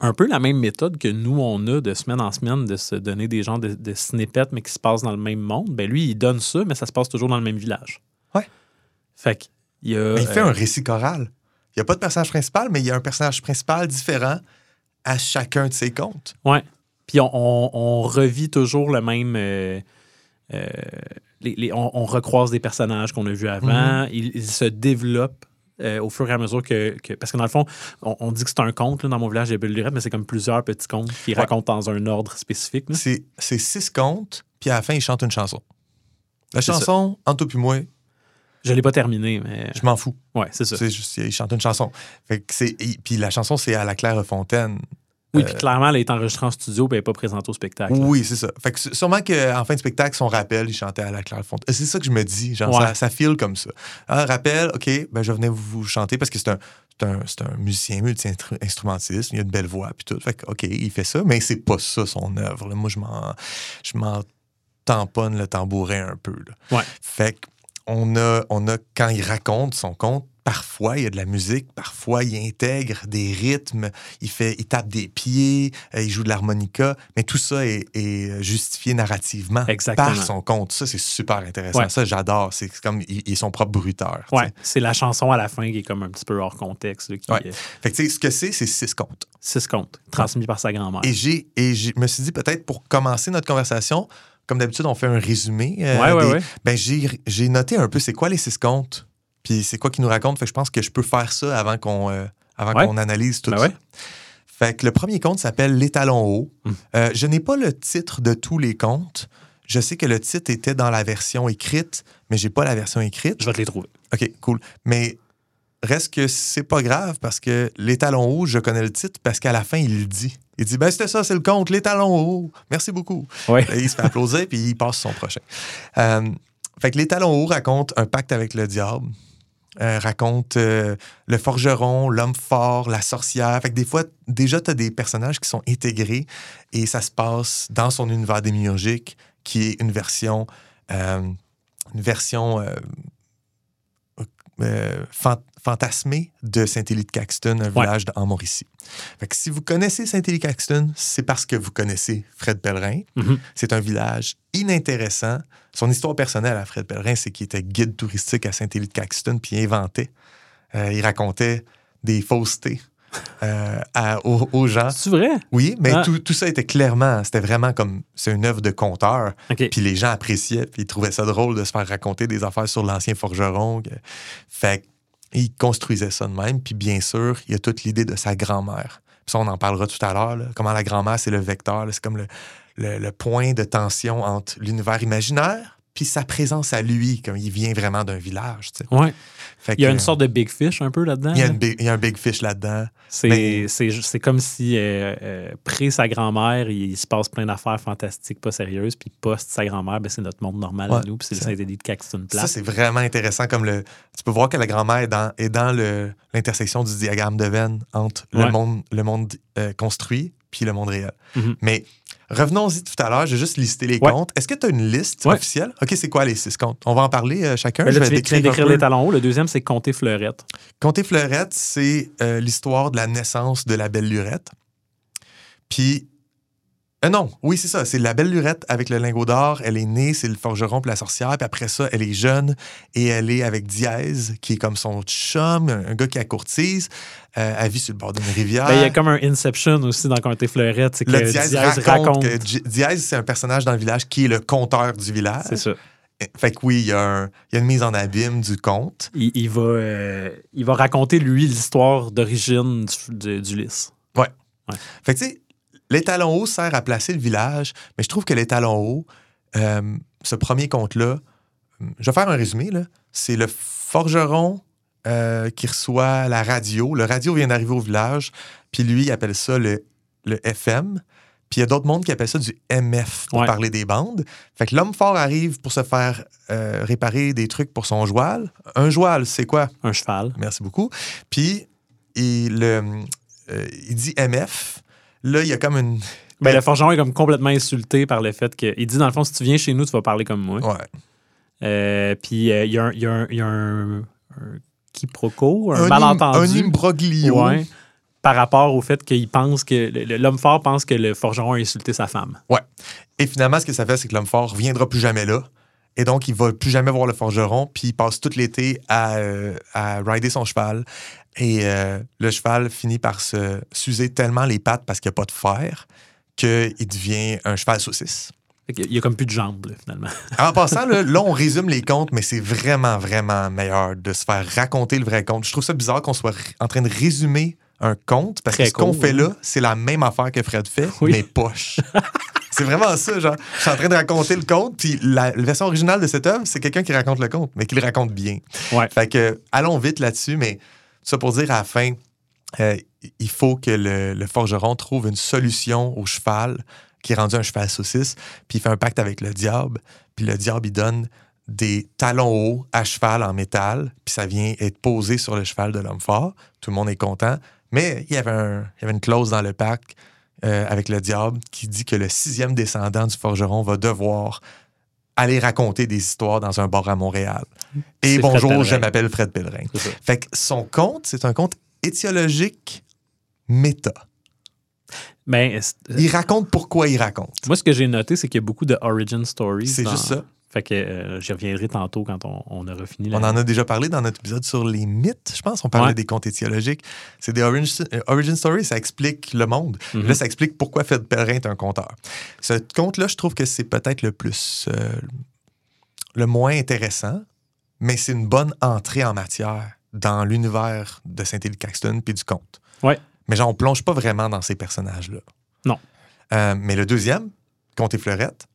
un peu la même méthode que nous, on a de semaine en semaine de se donner des genres de, de snippets, mais qui se passent dans le même monde. Ben lui, il donne ça, mais ça se passe toujours dans le même village. Ouais. Fait que, il y a. Mais il fait euh, un récit choral. Il n'y a pas de personnage principal, mais il y a un personnage principal différent à chacun de ses contes. Ouais. Puis on, on- on revit toujours le même. euh, euh, les- les- on, on recroise des personnages qu'on a vus avant. ils, ils se développent euh, au fur et à mesure que. que- parce que dans le fond, on, on dit que c'est un conte là, dans mon village de Belle-Lurette, mais c'est comme plusieurs petits contes qui Ouais. racontent dans un ordre spécifique. C'est c'est six contes, puis à la fin, il chante une chanson. La chanson, toi puis moi, Je l'ai pas terminé, mais. je m'en fous. Ouais, c'est ça. Juste, il chante une chanson. Fait que c'est- puis la chanson, c'est à la Claire Fontaine. Oui, Euh, puis clairement, elle est enregistrée en studio et elle n'est pas présentée au spectacle. là. Oui, c'est ça. Fait que sûrement qu'en fin de spectacle, son rappel, il chantait à la Claire Fontaine. C'est ça que je me dis. Genre, Ouais. ça, ça file comme ça. Un rappel, OK, ben, je venais vous chanter parce que c'est un, c'est un, c'est un musicien multi-instrumentiste. Il a une belle voix, puis tout. Fait que, OK, il fait ça, mais c'est pas ça son œuvre. Moi, je m'en, je m'en tamponne le tambourin un peu. là. Ouais. Fait qu'on a, on a, quand il raconte son conte, parfois il y a de la musique, parfois il intègre des rythmes, il, fait, il tape des pieds, euh, il joue de l'harmonica, mais tout ça est, est justifié narrativement Exactement. par son conte. Ça, c'est super intéressant. Ouais. Ça, j'adore. C'est comme, il, il est son propre bruiteur. tu sais. Ouais, c'est la chanson à la fin qui est comme un petit peu hors contexte. là, qui, Ouais. euh, Fait que, tu sais, ce que c'est, c'est six contes. six contes, transmis par sa grand-mère. Et je me suis dit, peut-être pour commencer notre conversation, comme d'habitude, on fait un résumé. euh, Ouais, ouais, des- ouais. Ben, j'ai, noté un peu c'est quoi les six contes, puis c'est quoi qu'ils nous racontent. Fait que je pense que je peux faire ça avant qu'on, euh, avant qu'on analyse tout Ben ça. Fait que le premier conte s'appelle Les talons hauts. Hmm. Euh, je n'ai pas le titre de tous les contes. Je sais que le titre était dans la version écrite, mais j'ai pas la version écrite. Je vais te les trouver. OK, cool. Mais reste que c'est pas grave parce que Les talons hauts, je connais le titre parce qu'à la fin, il le dit. Il dit, ben c'était ça, c'est le conte, Les talons hauts. Merci beaucoup. Ouais. Il se fait applaudir, puis il passe son prochain. Euh, fait que Les talons hauts racontent un pacte avec le diable. Euh, raconte euh, le forgeron, l'homme fort, la sorcière. Fait que des fois, déjà, tu as des personnages qui sont intégrés et ça se passe dans son univers démiurgique, qui est une version, euh, une version euh, fan- fantasmée de Saint-Élie de Caxton, un Ouais. village en Mauricie. Fait que si vous connaissez Saint-Élie de Caxton, c'est parce que vous connaissez Fred Pellerin. Mhm. C'est un village inintéressant. Son histoire personnelle à Fred Pellerin, c'est qu'il était guide touristique à Saint-Élie de Caxton, puis il inventait. Euh, il racontait des faussetés euh, à- aux, aux gens. C'est vrai? Oui, mais Ah. tout, tout ça était clairement, c'était vraiment comme, c'est une œuvre de conteur. Puis les gens appréciaient, puis ils trouvaient ça drôle de se faire raconter des affaires sur l'ancien forgeron. que- Fait qu'ils construisaient ça de même. Puis bien sûr, il y a toute l'idée de sa grand-mère. Ça, on en parlera tout à l'heure. Comment la grand-mère, c'est le vecteur. C'est comme le- le point de tension entre l'univers imaginaire puis sa présence à lui, comme il vient vraiment d'un village. tu sais. Ouais. Fait Il y a que, une sorte de big fish un peu là-dedans. il y a, là. une big- il y a un big fish là-dedans. C'est Mais- comme si, euh, euh, pré sa grand-mère, il, se passe plein d'affaires fantastiques, pas sérieuses, puis post sa grand-mère, ben, c'est notre monde normal à nous, puis c'est le ça. Saint-Élie de Caxton Ça, Place. c'est vraiment intéressant. Comme le, tu peux voir que la grand-mère est dans, est dans l'intersection du diagramme de Venn entre Ouais. le monde, le monde euh, construit puis le monde réel. Mhm. Mais revenons-y tout à l'heure. J'ai juste listé les Ouais. comptes. Est-ce que tu as une liste Ouais. officielle? OK, c'est quoi les six comptes? On va en parler euh, chacun. Ben Je vais tu décrire les talons hauts. Le deuxième, c'est Compter Fleurette. Comté Fleurette, c'est euh, l'histoire de la naissance de la belle lurette. Puis, euh, non, oui, c'est ça. C'est la belle lurette avec le lingot d'or. Elle est née, c'est le forgeron puis la sorcière. Puis après ça, elle est jeune et elle est avec Diaz, qui est comme son chum, un, gars qui a courtise. Euh, elle vit sur le bord d'une rivière. Ben, il y a comme un Inception aussi dans Compter Fleurette. C'est que le Diaz, Diaz raconte, raconte. que Di- Diaz, c'est un personnage dans le village qui est le conteur du village. C'est ça. Fait que oui, il y, a un- il y a une mise en abîme du conte. Il, il va, euh, il va raconter, lui, l'histoire d'origine du- du- d'Ulysse. Fait que, tu sais, l'étalon haut sert à placer le village, mais je trouve que l'étalon haut, euh, ce premier conte-là, je vais faire un résumé, là. C'est le forgeron euh, qui reçoit la radio. Le radio vient d'arriver au village, puis lui, il appelle ça le, le FM. Puis il y a d'autres mondes qui appellent ça du MF pour Ouais. parler des bandes. Fait que l'homme fort arrive pour se faire euh, réparer des trucs pour son joual. Un joual, c'est quoi? Un cheval. Merci beaucoup. Puis, il, euh, euh, il dit MF. Là, il y a comme une, Ben, le forgeron est comme complètement insulté par le fait que. Il dit, dans le fond, si tu viens chez nous, tu vas parler comme moi. Ouais. Euh, puis euh, il y a un, y a un- y a un- un quiproquo, un, im- malentendu. Un imbroglio. Ouais, par rapport au fait qu'il pense que. L'homme fort pense que le forgeron a insulté sa femme. Et finalement, ce que ça fait, c'est que l'homme fort reviendra plus jamais là. Et donc, il va plus jamais voir le forgeron. Puis, il passe tout l'été à, euh, à rider son cheval. Et euh, le cheval finit par se s'user tellement les pattes parce qu'il n'y a pas de fer qu'il devient un cheval saucisse. Il y a comme plus de jambes, là, finalement. *laughs* En passant, là, là, on résume les contes, mais c'est vraiment, vraiment meilleur de se faire raconter le vrai conte. Je trouve ça bizarre qu'on soit en train de résumer un conte parce Très que ce qu'on fait oui. là, c'est la même affaire que Fred fait, Oui. mais poche. *laughs* c'est vraiment ça, genre. Je suis en train de raconter le conte, puis la, la version originale de cette œuvre, c'est quelqu'un qui raconte le conte, mais qui le raconte bien. Ouais. Fait que, allons vite là-dessus, mais ça pour dire à la fin, euh, il faut que le, forgeron trouve une solution au cheval qui est rendu un cheval saucisse, puis il fait un pacte avec le diable, puis le diable, il donne des talons hauts à cheval en métal, puis ça vient être posé sur le cheval de l'homme fort. Tout le monde est content. Mais il y avait, un- il y avait une clause dans le pacte euh, avec le diable qui dit que le sixième descendant du forgeron va devoir aller raconter des histoires dans un bar à Montréal. Et bonjour, je m'appelle Fred Pellerin. Fait que son conte, c'est un conte étiologique méta. Ben, c'est- Il raconte pourquoi il raconte. moi, ce que j'ai noté, c'est qu'il y a beaucoup de origin stories. C'est dans- juste ça. Fait que euh, j'y reviendrai tantôt quand on, on aura fini. la- On en a déjà parlé dans notre épisode sur les mythes, je pense. On parlait Ouais. des contes étiologiques. C'est des origin, euh, origin stories, ça explique le monde. Mhm. Là, ça explique pourquoi Fred Pellerin est un conteur. Ce conte-là, je trouve que c'est peut-être le plus. euh, le moins intéressant, mais c'est une bonne entrée en matière dans l'univers de Saint-Élie Caxton puis du conte. Ouais. Mais genre, on plonge pas vraiment dans ces personnages-là. Non. Euh, mais le deuxième, Conte et Fleurette,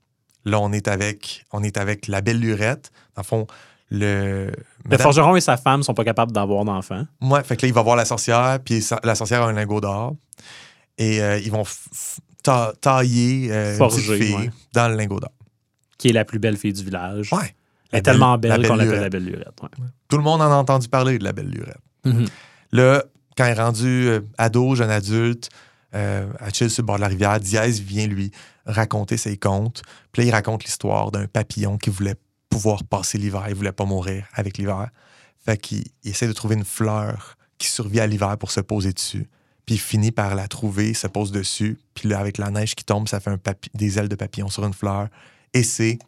là, on est avec, on est avec la belle lurette. Dans le fond, le. Le forgeron et sa femme sont pas capables d'avoir d'enfants. Ouais, fait que là, il va voir la sorcière, puis la sorcière a un lingot d'or. Et euh, ils vont ta- tailler euh, une Forger, fille ouais. dans le lingot d'or. qui est la plus belle fille du village. Ouais. Elle est tellement belle- qu'on l'appelle la belle lurette. ouais. Tout le monde en a entendu parler de la belle lurette. Mhm. Là, quand il est rendu euh, ado, jeune adulte, euh, à chill sur le bord de la rivière, Diaz vient lui raconter ses contes. Puis là, il raconte l'histoire d'un papillon qui voulait pouvoir passer l'hiver. Il voulait pas mourir avec l'hiver. Fait qu'il il essaie de trouver une fleur qui survit à l'hiver pour se poser dessus. Puis il finit par la trouver, se pose dessus. Puis là, avec la neige qui tombe, ça fait un des ailes de papillon sur une fleur. Et c'est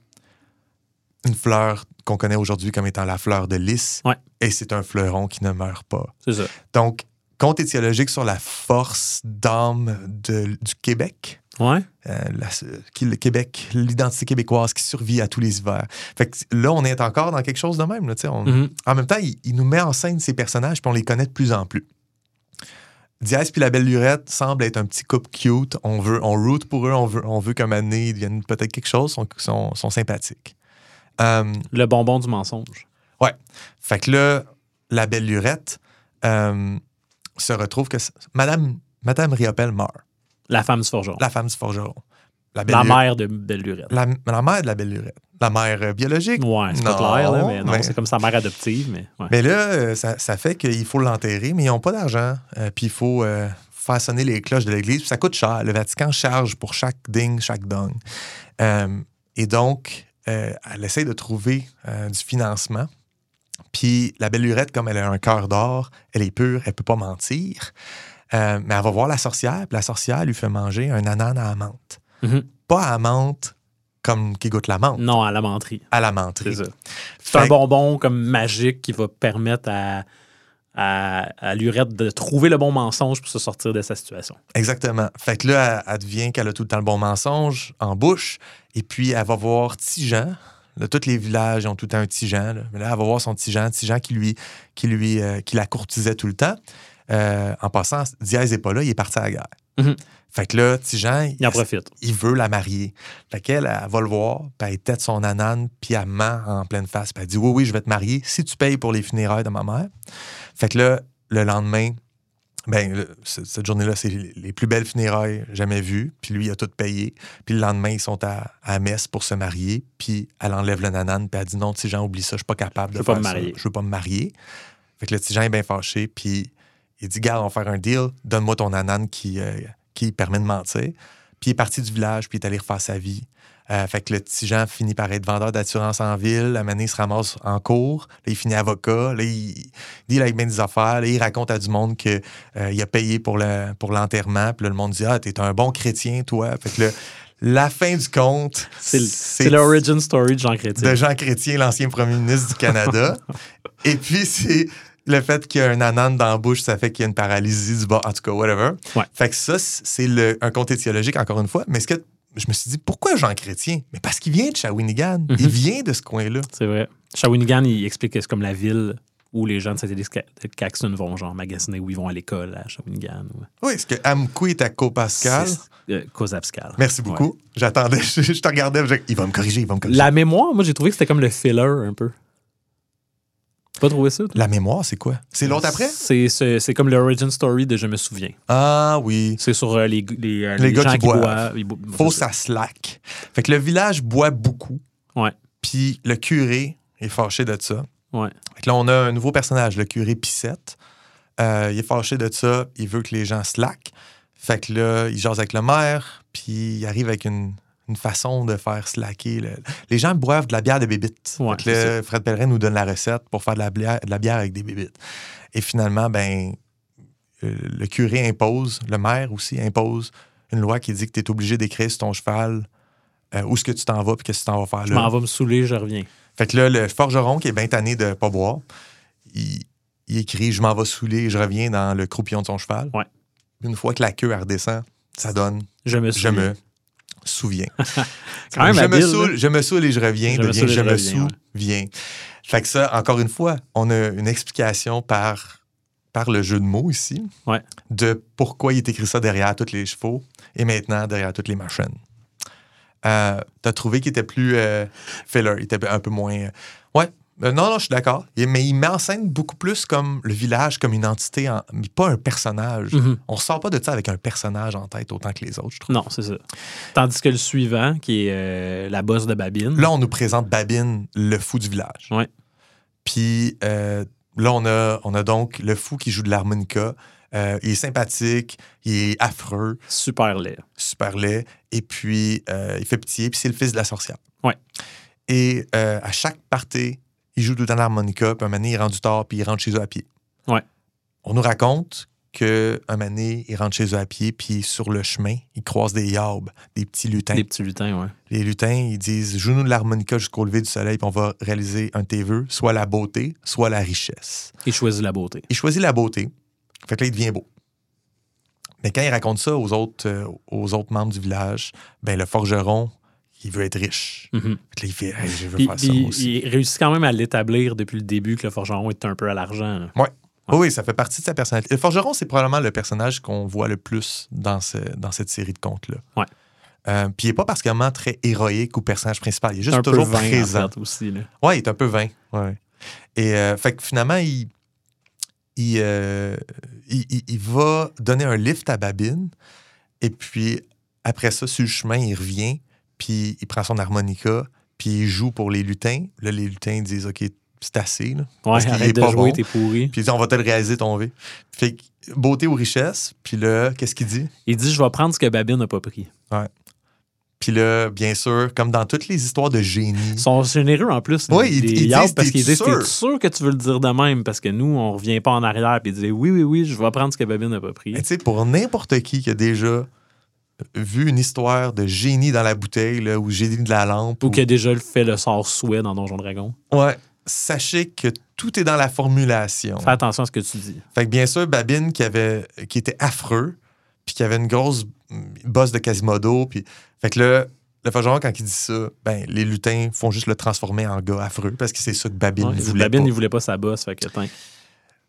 une fleur qu'on connaît aujourd'hui comme étant la fleur de lys. Ouais. Et c'est un fleuron qui ne meurt pas. C'est ça. Donc, conte étiologique sur la force d'âme de- du Québec. Ouais. euh, la- qui- le Québec, l'identité québécoise qui survit à tous les hivers. Fait que là, on est encore dans quelque chose de même. là, Mhm. En même temps, il, il nous met en scène ces personnages, puis on les connaît de plus en plus. Diaz puis la belle lurette semblent être un petit couple cute. On veut, on root pour eux, on veut, on veut qu'un donné, ils deviennent peut-être quelque chose, sont, sont, sont sympathiques. Euh, Le bonbon du mensonge. fait que là, la belle lurette euh, se retrouve que Madame, Madame Riopelle meurt, La femme du forgeron. La, femme du forgeron. La, mère de Belle Lurette. La, la mère de la belle lurette. La mère euh, biologique. Ouais, c'est pas clair, là, mais non, mais- c'est comme sa mère adoptive, mais ouais. Mais là, euh, ça, ça fait qu'il faut l'enterrer, mais ils n'ont pas d'argent. Euh, puis il faut euh, faire sonner les cloches de l'église. Puis ça coûte cher. Le Vatican charge pour chaque ding, chaque dong. Euh, et donc, elle essaie de trouver du financement. Puis la belle lurette, comme elle a un cœur d'or, elle est pure, elle peut pas mentir. Euh, mais elle va voir la sorcière, puis la sorcière lui fait manger un ananas à menthe. Mhm. Pas à menthe comme qui goûte la menthe, Non, à la menterie. à la menterie. C'est ça. C'est un bonbon comme magique qui va permettre à, à, à Lurette de trouver le bon mensonge pour se sortir de sa situation. Exactement. Fait que là, elle, elle devient qu'elle a tout le temps le bon mensonge en bouche. Et puis, elle va voir Tijan. Là, tous les villages ont tout un Tijan. Là. Mais là, elle va voir son Tijan. Tijan qui lui, qui lui, euh, qui la courtisait tout le temps. Euh, en passant, Diaz n'est pas là, il est parti à la guerre. Mhm. Fait que là, Tijan, Il en profite. il veut la marier. Fait qu'elle, elle va le voir, puis elle tête son anane, puis elle ment en pleine face. Puis elle dit Oui, oui, je vais te marier si tu payes pour les funérailles de ma mère. Fait que là, le lendemain, ben, le- cette journée-là, c'est les plus belles funérailles jamais vues. Puis lui, il a tout payé. Puis le lendemain, ils sont à, à Metz pour se marier. Puis elle enlève le nanane, puis elle dit Non, Tijan, oublie ça, je suis pas capable Je de veux pas faire me ça. marier. Je veux pas me marier. Fait que le Tijan est bien fâché, puis il dit Garde, on va faire un deal, donne-moi ton nanane qui, euh, qui permet de mentir. Puis il est parti du village, puis il est allé refaire sa vie. Euh, fait que le petit Jean finit par être vendeur d'assurance en ville. Donné, il se ramasse en cours. Là, il finit avocat. Là, il deal avec bien des affaires. Là, il raconte à du monde qu'il a payé pour le- pour l'enterrement. puis là, le monde dit Ah, t'es un bon chrétien, toi. Fait que là, la fin du conte, C'est l'origin story de Jean Chrétien. de Jean Chrétien, l'ancien premier ministre du Canada. *laughs* Et puis, c'est le fait qu'il y a un anane dans la bouche, ça fait qu'il y a une paralysie du bas. En tout cas, whatever. Ouais. Fait que ça, c'est un conte étiologique, encore une fois. Mais ce que je me suis dit, pourquoi Jean Chrétien? Mais parce qu'il vient de Shawinigan. Mhm. Il vient de ce coin-là. C'est vrai. Shawinigan, il explique que c'est comme la ville où les gens de Saint-Élie-Caxton vont genre magasiner où ils vont à l'école à Shawinigan. ou- Oui, est-ce que Amqui est à Copascal? Euh, Cosapscal. Merci beaucoup. Ouais. J'attendais, je, *laughs* je te regardais, je- il va me corriger, il va me corriger. La mémoire, moi, j'ai trouvé que c'était comme le filler un peu. Pas trouvé ça? toi? La mémoire, c'est quoi? C'est l'autre après? C'est c'est- c'est comme l'origin story de Je me souviens. Ah oui. C'est sur euh, les, les, euh, Les gars gens qui qui boivent. boivent. Bo- Faut ça slack. Fait que le village boit beaucoup. Ouais. Puis le curé est fâché de ça. Ouais. Fait que là, on a un nouveau personnage, le curé Pissette. Euh, il est fâché de ça. Il veut que les gens slack. Fait que là, il jase avec le maire. Puis il arrive avec une, une façon de faire slacker. le- Les gens boivent de la bière de bébite. Ouais, Fait que là, Fred Pellerin nous donne la recette pour faire de la bière, de la bière avec des bébites. Et finalement, ben, euh, le curé impose, le maire aussi impose une loi qui dit que tu es obligé d'écrire sur ton cheval euh, où est-ce que tu t'en vas puis qu'est-ce que tu t'en vas faire Je là. m'en vais me saouler, je reviens. Fait que là, le forgeron qui est bien tanné de pas boire, il, il écrit Je m'en vais saouler et je reviens dans le croupillon de son cheval. Ouais. Une fois que la queue redescend, ça donne Je me Je souviens. me souviens. *laughs* Quand même je, me saoule, je me saoule et je reviens, Je me devient je me reviens, souviens. Fait que ça, encore une fois, on a une explication par, par le jeu de mots ici Ouais. de pourquoi il est écrit ça derrière tous les chevaux et maintenant derrière toutes les machines. Euh, T'as trouvé qu'il était plus euh, filler, il était un peu moins. euh, Ouais, euh, non, non, je suis d'accord. Mais il met en scène beaucoup plus comme le village, comme une entité, en- mais pas un personnage. Mhm. On sort pas de ça avec un personnage en tête autant que les autres, je trouve. Non, c'est ça. Tandis que le suivant, qui est euh, la bosse de Babine, Là, on nous présente Babine, le fou du village. Ouais. Puis euh, là, on a, on a donc le fou qui joue de l'harmonica. Euh, il est sympathique, il est affreux, super laid. super laid, et puis euh, il fait pitié, puis c'est le fils de la sorcière. Ouais. Et euh, à chaque party, il joue tout le temps l'harmonica, puis un donné, il est rendu tard, puis il rentre chez eux à pied. Ouais. On nous raconte qu'un moment donné, il rentre chez eux à pied, puis sur le chemin, il croise des yarbes, des petits lutins. Des petits lutins, ouais. Les lutins, ils disent Joue-nous de l'harmonica jusqu'au lever du soleil, puis on va réaliser un de tes vœux, soit la beauté, soit la richesse. Il choisit la beauté. Il choisit la beauté. Fait que là, il devient beau. Mais quand il raconte ça aux autres, euh, aux autres membres du village, ben le forgeron, il veut être riche. Mhm. Là, il fait Hey, Je veux faire ça aussi. il réussit quand même à l'établir depuis le début que le forgeron est un peu à l'argent. là. Oui, oui, ça fait partie de sa personnalité. Le forgeron, c'est probablement le personnage qu'on voit le plus dans, ce- dans cette série de contes-là. Ouais. Euh, puis il n'est pas particulièrement très héroïque ou personnage principal. Il est juste un peu toujours vain, présent. en fait, aussi. là. Ouais, il est un peu vain. Ouais. Et euh, fait que finalement, il, il, euh, il- il va donner un lift à Babine. Et puis, après ça, sur le chemin, il revient. Puis, il prend son harmonica. Puis, il joue pour les lutins. Là, les lutins disent OK, c'est assez. Là. Ouais, Parce arrête de pas jouer, bon. t'es pourri. Puis, il dit On va te le réaliser ton V. Fait que, beauté ou richesse. Puis là, qu'est-ce qu'il dit? Il dit Je vais prendre ce que Babine n'a pas pris. Puis là, bien sûr, comme dans toutes les histoires de génie. Ils sont généreux en plus. Oui, les ils- disent, parce qu'ils disent sûr? T'es sûr que tu veux le dire de même Parce que nous, on revient pas en arrière. Puis ils disent Oui, oui, oui, je vais prendre ce que Babine n'a pas pris. Tu sais, pour n'importe qui qui a déjà vu une histoire de génie dans la bouteille, là, ou génie de la lampe, Ou ou- qui a déjà fait le sort souhait dans Donjon Dragon. ouais, sachez que tout est dans la formulation. Fais attention à ce que tu dis. Fait que bien sûr, Babine, qui, avait, qui était affreux, puis qui avait une grosse bosse de Quasimodo, puis... Fait que là, le forgeron, quand il dit ça, ben, les lutins font juste le transformer en gars affreux, parce que c'est ça que Babine Ouais, voulait Babine, pas. il voulait pas sa bosse. Fait que.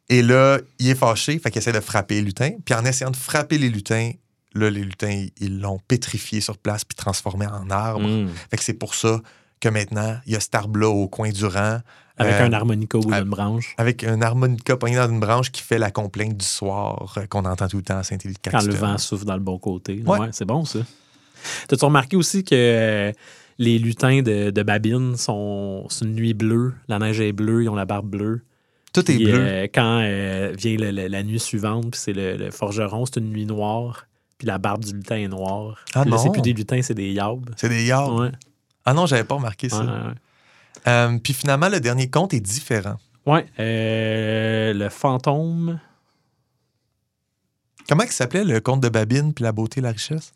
Et là, il est fâché, fait qu'il essaie de frapper les lutins. Puis en essayant de frapper les lutins, là, les lutins, ils l'ont pétrifié sur place puis transformé en arbre. Mm. Fait que c'est pour ça que maintenant, il y a cet arbre-là au coin du rang. Avec euh, un harmonica à- d'une branche. Avec un harmonica pogné dans une branche qui fait la complainte du soir euh, qu'on entend tout le temps à Saint-Élie-de-Caxton. Quand le vent souffle dans le bon côté. Ouais. Ouais, c'est bon, ça. T'as-tu remarqué aussi que euh, les lutins de, de Babine sont. C'est une nuit bleue. La neige est bleue, ils ont la barbe bleue. Tout est Puis, bleu. quand vient le- le- la nuit suivante, puis c'est le, le forgeron, c'est une nuit noire. Puis la barbe du lutin est noire. Ah Puis là, c'est non. plus des lutins, c'est des yabs. C'est des. Ouais. Ah non, j'avais pas remarqué ça. Ouais, ouais. Euh, puis finalement, le dernier conte est différent. Ouais, euh, le fantôme. Comment il s'appelait le conte de Babine puis la beauté et la richesse?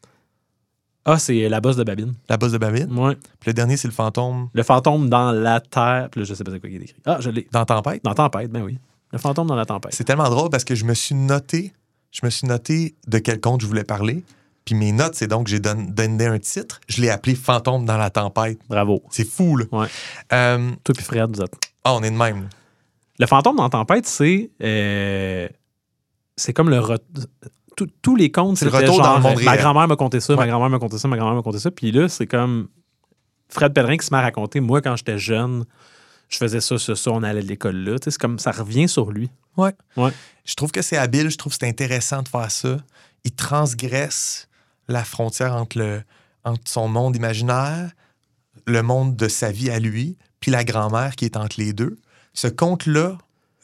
Ah, c'est la bosse de Babine. La bosse de Babine? Ouais. Puis le dernier, c'est le fantôme Le fantôme dans la terre. Puis là, je sais pas c'est quoi qui est écrit. Ah, je l'ai. dans Tempête? Dans Tempête, ben oui. Le fantôme dans la tempête. C'est tellement drôle parce que je me suis noté, je me suis noté de quel conte je voulais parler. Puis mes notes, c'est donc j'ai don- donné un titre. Je l'ai appelé Fantôme dans la tempête. Bravo. C'est fou, là. Ouais. Euh, Toi puis Fred, vous êtes. ah, on est de même. Le fantôme dans Tempête, c'est. euh, c'est comme le. re- tous- Tous les contes, C'est le retour dans genre, le monde Ma réel. grand-mère m'a conté ça, ma grand-mère m'a conté ça, ma grand-mère m'a conté ça. Puis là, c'est comme Fred Pellerin qui se met à raconter. Moi, quand j'étais jeune, je faisais ça, ça, ça, on allait à l'école là. C'est comme ça revient sur lui. Je trouve que c'est habile, je trouve que c'est intéressant de faire ça. Il transgresse la frontière entre, le, entre son monde imaginaire, le monde de sa vie à lui, puis la grand-mère qui est entre les deux. Ce conte-là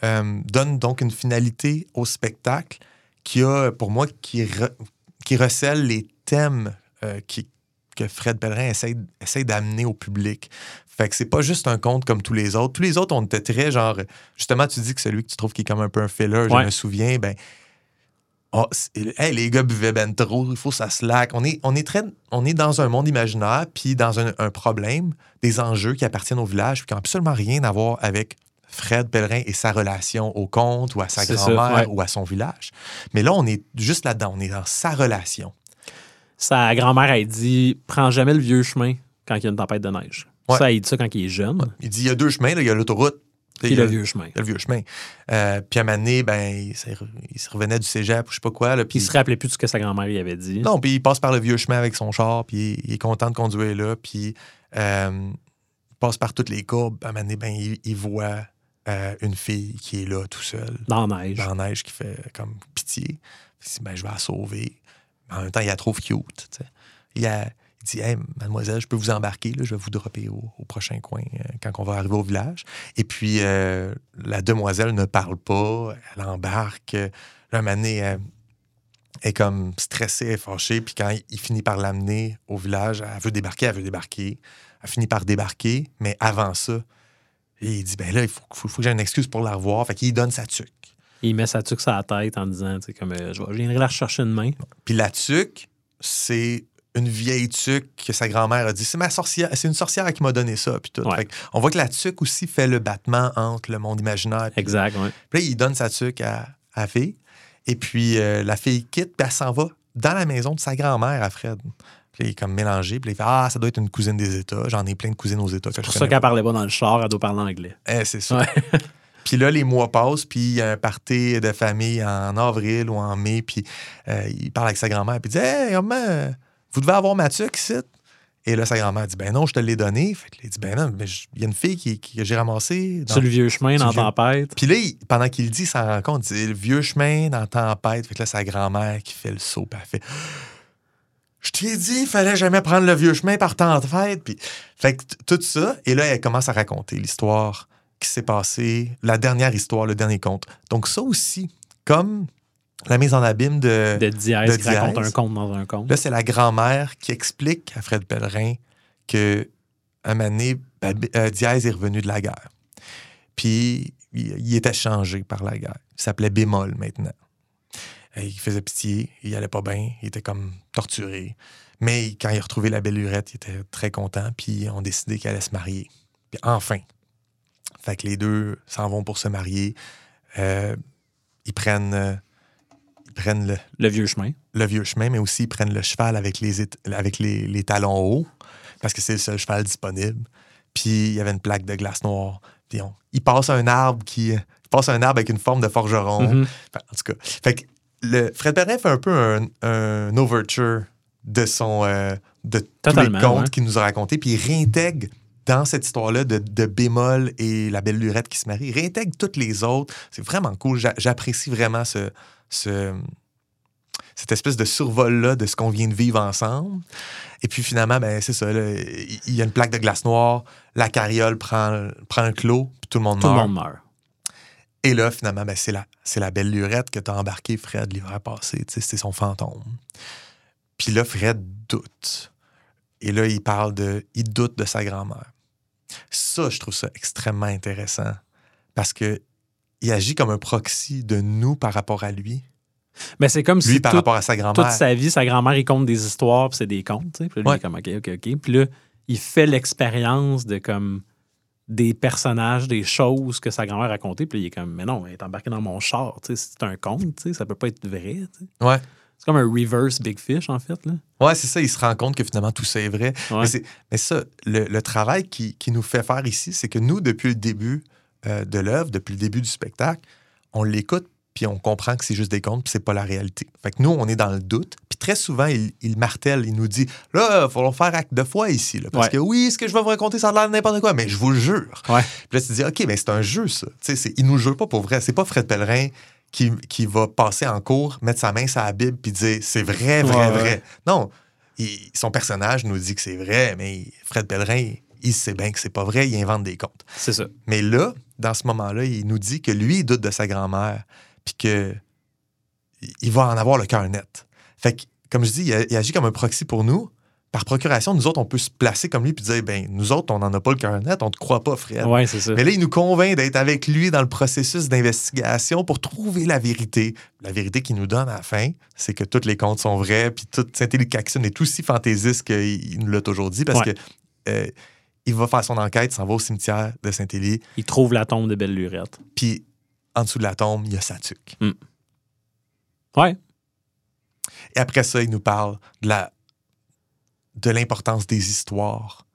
euh, donne donc une finalité au spectacle qui a, pour moi, qui, re- qui recèle les thèmes euh, qui, que Fred Pellerin essaye d'amener au public. Fait que c'est pas juste un conte comme tous les autres. Tous les autres, on était très genre. Justement, tu dis que celui que tu trouves qui est comme un peu un filler, je me souviens, ben. oh, hey, les gars buvaient ben trop, il faut que ça slack. On est, on est très, on est dans un monde imaginaire, puis dans un, un problème, des enjeux qui appartiennent au village, puis qui n'ont absolument rien à voir avec Fred Pellerin et sa relation au conte ou à sa grand-mère ouais. ou à son village. Mais là, on est juste là-dedans, on est dans sa relation. Sa grand-mère a dit Prends jamais le vieux chemin quand il y a une tempête de neige. Ouais. Ça, il dit ça quand il est jeune. Il dit il y a deux chemins, là, il y a l'autoroute. Puis le vieux chemin. le vieux chemin. Euh, puis à un moment donné, ben, il, il se revenait du cégep ou je sais pas quoi. Là, Puis il se rappelait plus de ce que sa grand-mère lui avait dit. Non, puis il passe par le vieux chemin avec son char, puis il, est content de conduire là, puis euh, il passe par toutes les courbes. À un moment donné, ben, il, il voit euh, une fille qui est là tout seul, Dans la neige. dans la neige, qui fait comme pitié. Il dit, ben, je vais la sauver. En même temps, il la trouve cute. Il, a- il dit, hey, mademoiselle, je peux vous embarquer, là, je vais vous dropper au, prochain coin euh, quand on va arriver au village. Et puis, euh, la demoiselle ne parle pas, elle embarque. Là, un moment donné, elle est comme stressée, elle est fâchée. Puis quand il, finit par l'amener au village, elle veut débarquer, elle veut débarquer. Elle finit par débarquer, mais avant ça, il dit, ben là, il faut que j'ai une excuse pour la revoir. Fait qu'il donne sa tuque. Il met sa tuque sur la tête en disant tu sais, comme euh, je, viendrai la rechercher demain. Puis la tuque, c'est une vieille tuque que sa grand-mère a dit c'est ma sorcière, c'est une sorcière qui m'a donné ça. Puis tout. Ouais. Fait que on voit que la tuque aussi fait le battement entre le monde imaginaire. Puis, Exact, ouais. puis là, il donne sa tuque à, à la fille. Et puis euh, la fille quitte, puis elle s'en va dans la maison de sa grand-mère à Fred. Puis il est comme mélangé. Puis il fait Ah, ça doit être une cousine des États. J'en ai plein de cousines aux États. C'est pour ça qu'elle parlait pas dans le char, elle doit parler anglais. eh, c'est ça. Ouais. *laughs* Puis là, les mois passent, puis il y a un party de famille en avril ou en mai, puis euh, il parle avec sa grand-mère, puis il dit Hey, maman, vous devez avoir ma tuque ici. Et là, sa grand-mère dit Ben non, je te l'ai donné. Fait qu'il dit Ben non, mais il y a une fille qui, qui- que j'ai ramassée. dans- Sur le vieux chemin, dans vieux- Tempête. Puis là, il- pendant qu'il le dit, il s'en rend compte. Il dit Le vieux chemin dans la tempête. Fait que là, sa grand-mère qui fait le saut, puis elle fait Je t'ai dit, il fallait jamais prendre le vieux chemin par tempête. Puis, fait que tout ça. Et là, elle commence à raconter l'histoire qui s'est passée, la dernière histoire, le dernier conte. Donc, ça aussi, comme la mise en abîme de. De de qui raconte un conte dans un conte. Là, c'est la grand-mère qui explique à Fred Pellerin que un moment donné, euh, Diaz est revenu de la guerre. Puis, il, était changé par la guerre. Il s'appelait Bémol maintenant. Il faisait pitié, il allait pas bien, il était comme torturé. Mais quand il a retrouvé la belle lurette, il était très content, puis ont décidé qu'elle allait se marier. Puis enfin. Fait que les deux s'en vont pour se marier. Euh, ils prennent, euh, ils prennent le, Le vieux chemin. le vieux chemin, mais aussi ils prennent le cheval avec les, avec les, les talons hauts, parce que c'est le seul cheval disponible. Puis il y avait une plaque de glace noire. Puis on- il passe un arbre qui. Il passe un arbre avec une forme de forgeron. Mhm. Enfin, en tout cas. Fait que le, Fred Perrin fait un peu un, un overture de son. euh, de tous les contes ouais. qu'il nous a racontés, puis il réintègre dans cette histoire-là de, de bémol et la belle lurette qui se marie. Il réintègre toutes les autres. C'est vraiment cool. J'a- J'apprécie vraiment ce, ce, cette espèce de survol-là de ce qu'on vient de vivre ensemble. Et puis finalement, ben, c'est ça. là, Il y a une plaque de glace noire, la carriole prend, prend un clos, puis tout le monde Tout le meurt. monde meurt. Et là, finalement, ben, c'est la, belle lurette que tu as embarquée, Fred, l'hiver passé. C'est son fantôme. Puis là, Fred doute. Et là, il parle de. Il doute de sa grand-mère. Ça, je trouve ça extrêmement intéressant parce que il agit comme un proxy de nous par rapport à lui. Mais c'est comme Lui si par tout- rapport à sa toute sa vie, sa grand-mère, il compte des histoires, puis c'est des contes. Puis là, lui, Ouais. il est comme, OK, OK, OK. Puis là, il fait l'expérience de comme des personnages, des choses que sa grand-mère racontait. Puis là, il est comme, mais non, elle est embarquée dans mon char. C'est un conte, ça peut pas être vrai. Ouais. C'est comme un reverse Big Fish, en fait. Là. Ouais, c'est ça. Il se rend compte que finalement, tout ça est vrai. Ouais. Mais, ça, le, le travail qui, qui nous fait faire ici, c'est que nous, depuis le début euh, de l'œuvre, depuis le début du spectacle, on l'écoute, puis on comprend que c'est juste des contes, puis c'est pas la réalité. Fait que nous, on est dans le doute. Puis très souvent, il, il martèle, il nous dit Là, il faut faire acte de foi ici. là, parce Ouais. que oui, ce que je vais vous raconter, ça a l'air de n'importe quoi, mais je vous le jure. Ouais. Puis là, tu te dis OK, mais c'est un jeu, ça. Tu sais, il nous jure pas pour vrai. C'est pas Fred Pellerin qui, qui va passer en cours, mettre sa main sur la Bible, puis dire C'est vrai, vrai, Ouais, ouais. vrai. Non, il- son personnage nous dit que c'est vrai, mais Fred Pellerin, il sait bien que c'est pas vrai, il invente des contes. C'est ça. Mais là, dans ce moment-là, il nous dit que lui, il doute de sa grand-mère, puis que il va en avoir le cœur net. Fait que, comme je dis, il agit comme un proxy pour nous. Par procuration, nous autres, on peut se placer comme lui puis dire, ben, nous autres, on n'en a pas le cœur net, on te croit pas, Fred. Ouais, c'est ça. Mais là, il nous convainc d'être avec lui dans le processus d'investigation pour trouver la vérité. La vérité qu'il nous donne à la fin, c'est que tous les contes sont vrais, puis tout Saint-Élie est aussi fantaisiste qu'il il nous l'a toujours dit, parce Ouais. que euh, il va faire son enquête, s'en va au cimetière de Saint-Élie, Il trouve la tombe de Belle Lurette. puis en dessous de la tombe, il y a sa tuque. Ouais. Et après ça, il nous parle de la de l'importance des histoires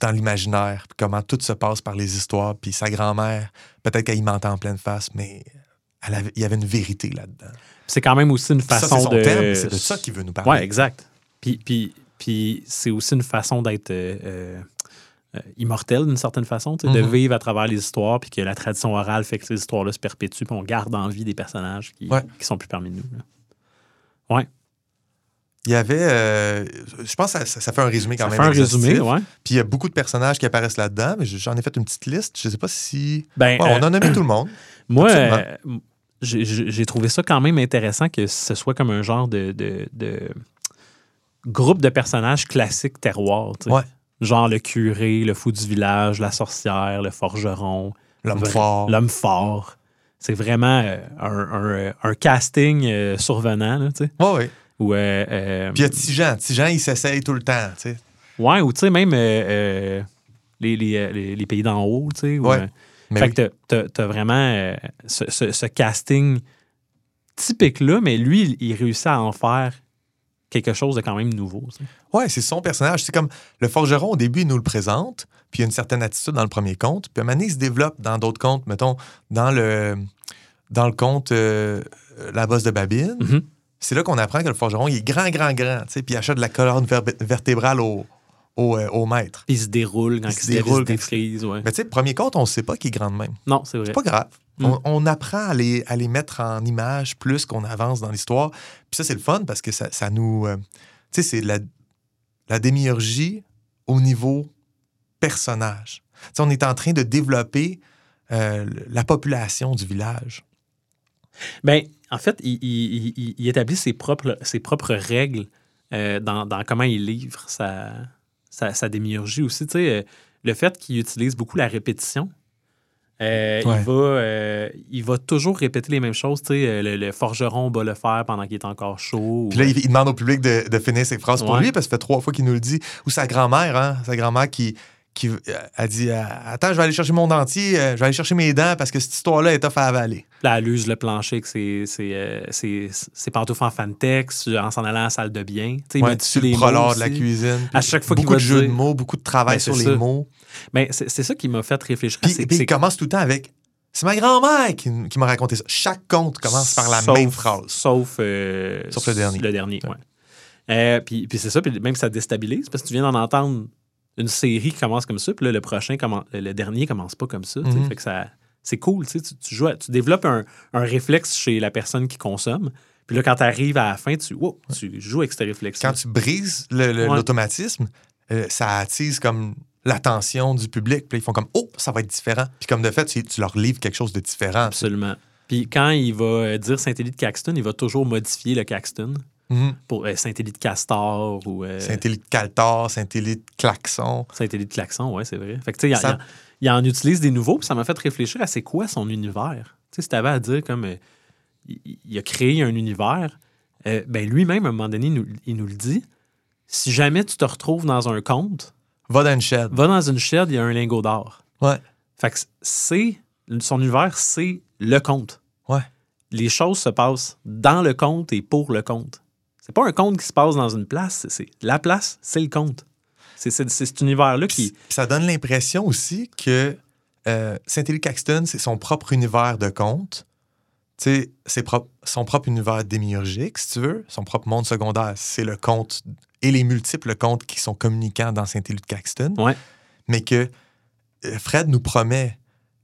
dans l'imaginaire, puis comment tout se passe par les histoires, puis sa grand-mère, peut-être qu'elle y mentait en pleine face, mais elle avait- il y avait une vérité là-dedans. C'est quand même aussi une Ça, façon c'est son de. c'est de ça qu'il veut nous parler. Ouais, exact. Puis, puis, puis c'est aussi une façon d'être euh, euh, immortel d'une certaine façon, de Mhm. vivre à travers les histoires, puis que la tradition orale fait que ces histoires-là se perpétuent, puis on garde en vie des personnages qui, Ouais. qui sont plus parmi nous. là. Il y avait, euh, je pense que ça, ça- fait un résumé quand Ça même. fait un résumé, ouais. Puis il y a beaucoup de personnages qui apparaissent là-dedans, mais j'en ai fait une petite liste. Je sais pas si. Ben, Ouais, euh, on a nommé tout le monde. *clears throat* Moi, euh, j'ai- trouvé ça quand même intéressant que ce soit comme un genre de, de- de groupe de personnages classiques terroir. tu sais. Ouais. Genre le curé, le fou du village, la sorcière, le forgeron, L'homme fort. l'homme fort. C'est vraiment un, un- un casting survenant, là. Ouais, ouais. Ou, euh, euh, Puis il y a Tijan. Tijan, il s'essaye tout le temps. tu sais. ouais, ou tu sais, même euh, les, les- les- les pays d'en haut, tu Ouais. Mais fait oui. que t'as- t'as vraiment ce, ce- ce casting typique-là, mais lui, il, il réussit à en faire quelque chose de quand même nouveau. Ouais, c'est son personnage. C'est comme le forgeron, au début, il nous le présente, puis il y a une certaine attitude dans le premier conte. Puis à un moment donné, il se développe dans d'autres contes. Mettons, dans le, dans le conte euh, La bosse de Babine, Mhm. C'est là qu'on apprend que le forgeron, il est grand, grand, grand. tu sais, Puis il achète de la colonne ver- vertébrale au, au, euh, au maître. Puis il se déroule quand Il il se lève, il se déroule défrise. Ouais. Mais tu sais, premier conte, on ne sait pas qu'il est grand de même. Non, c'est vrai. C'est pas grave. Mm. On, on apprend à les, à les mettre en image plus qu'on avance dans l'histoire. Puis ça, c'est le fun parce que ça, ça nous. euh, tu sais, c'est la, la démiurgie au niveau personnage. Tu sais, on est en train de développer euh, la population du village. Ben, en fait, il, il- il- il établit ses propres, ses propres règles euh, dans, dans comment il livre sa, sa, sa démiurgie aussi. Tu sais, euh, le fait qu'il utilise beaucoup la répétition, euh, Ouais. il, va, euh, il va toujours répéter les mêmes choses. Tu sais, le, le forgeron bat le fer pendant qu'il est encore chaud. Puis là, ou- il, il demande au public de, de finir ses phrases pour lui parce que ça fait trois fois qu'il nous le dit. Ou sa grand-mère, hein, sa grand-mère qui, qui euh, a dit euh, Attends, je vais aller chercher mon dentier, euh, je vais aller chercher mes dents parce que cette histoire-là est tough à avaler. Là, elle use le plancher avec ses, ses, pantoufles en fantex en s'en allant à la salle de bain. Tu Ouais, sur le prolard de la cuisine. À chaque fois qu'il beaucoup de jeux de mots, beaucoup de travail Ben, sur c'est les mots. Ben, c'est c'est ça qui m'a fait réfléchir. Puis, C'est- puis c'est- il commence tout le temps avec C'est ma grand-mère qui, qui m'a raconté ça. Chaque conte commence par la Sauf- même phrase. Sauf, euh, Sauf le dernier. Le dernier, Ouais. ouais. Euh, puis, puis c'est ça, puis même ça déstabilise parce que tu viens d'en entendre une série qui commence comme ça, puis là, le prochain, commen- le dernier commence pas comme ça. Mhm. Fait que ça, c'est cool, tu, sais, tu, joues à- tu développes un, un réflexe chez la personne qui consomme. Puis là, quand tu arrives à la fin, tu, wow, tu joues avec ce réflexe. Quand tu brises le- le- Ouais. l'automatisme, euh, ça attise comme l'attention du public. Puis ils font comme Oh, ça va être différent. Puis comme de fait, tu, tu leur livres quelque chose de différent. Absolument. Puis quand il va euh, dire Saint-Élie de Caxton, il va toujours modifier le Caxton. Mhm. Pour euh, Saint-Élie de Castor ou euh, Saint-Élie de Caltar, Saint-Élie de Klaxon. Saint-Élie de Klaxon, ouais, c'est vrai. Fait que, tu sais, il Ça- il en utilise des nouveaux, puis ça m'a fait réfléchir à c'est quoi son univers. Tu sais, si t'avais à dire comme euh, il, il a créé un univers, euh, ben lui-même, à un moment donné, il nous, il nous le dit. Si jamais tu te retrouves dans un conte, Va dans une shed. va dans une shed, il y a un lingot d'or. Ouais. Fait que c'est son univers, c'est le conte. Ouais. Les choses se passent dans le conte et pour le conte. C'est pas un conte qui se passe dans une place, c'est- la place, c'est le conte. C'est cet univers-là qui. Ça donne l'impression aussi que euh, Saint-Élie Caxton, c'est son propre univers de conte. C'est son propre univers démiurgique, si tu veux, son propre monde secondaire, c'est le conte et les multiples contes qui sont communicants dans Saint-Élie de Caxton. Ouais. Mais que euh, Fred nous promet,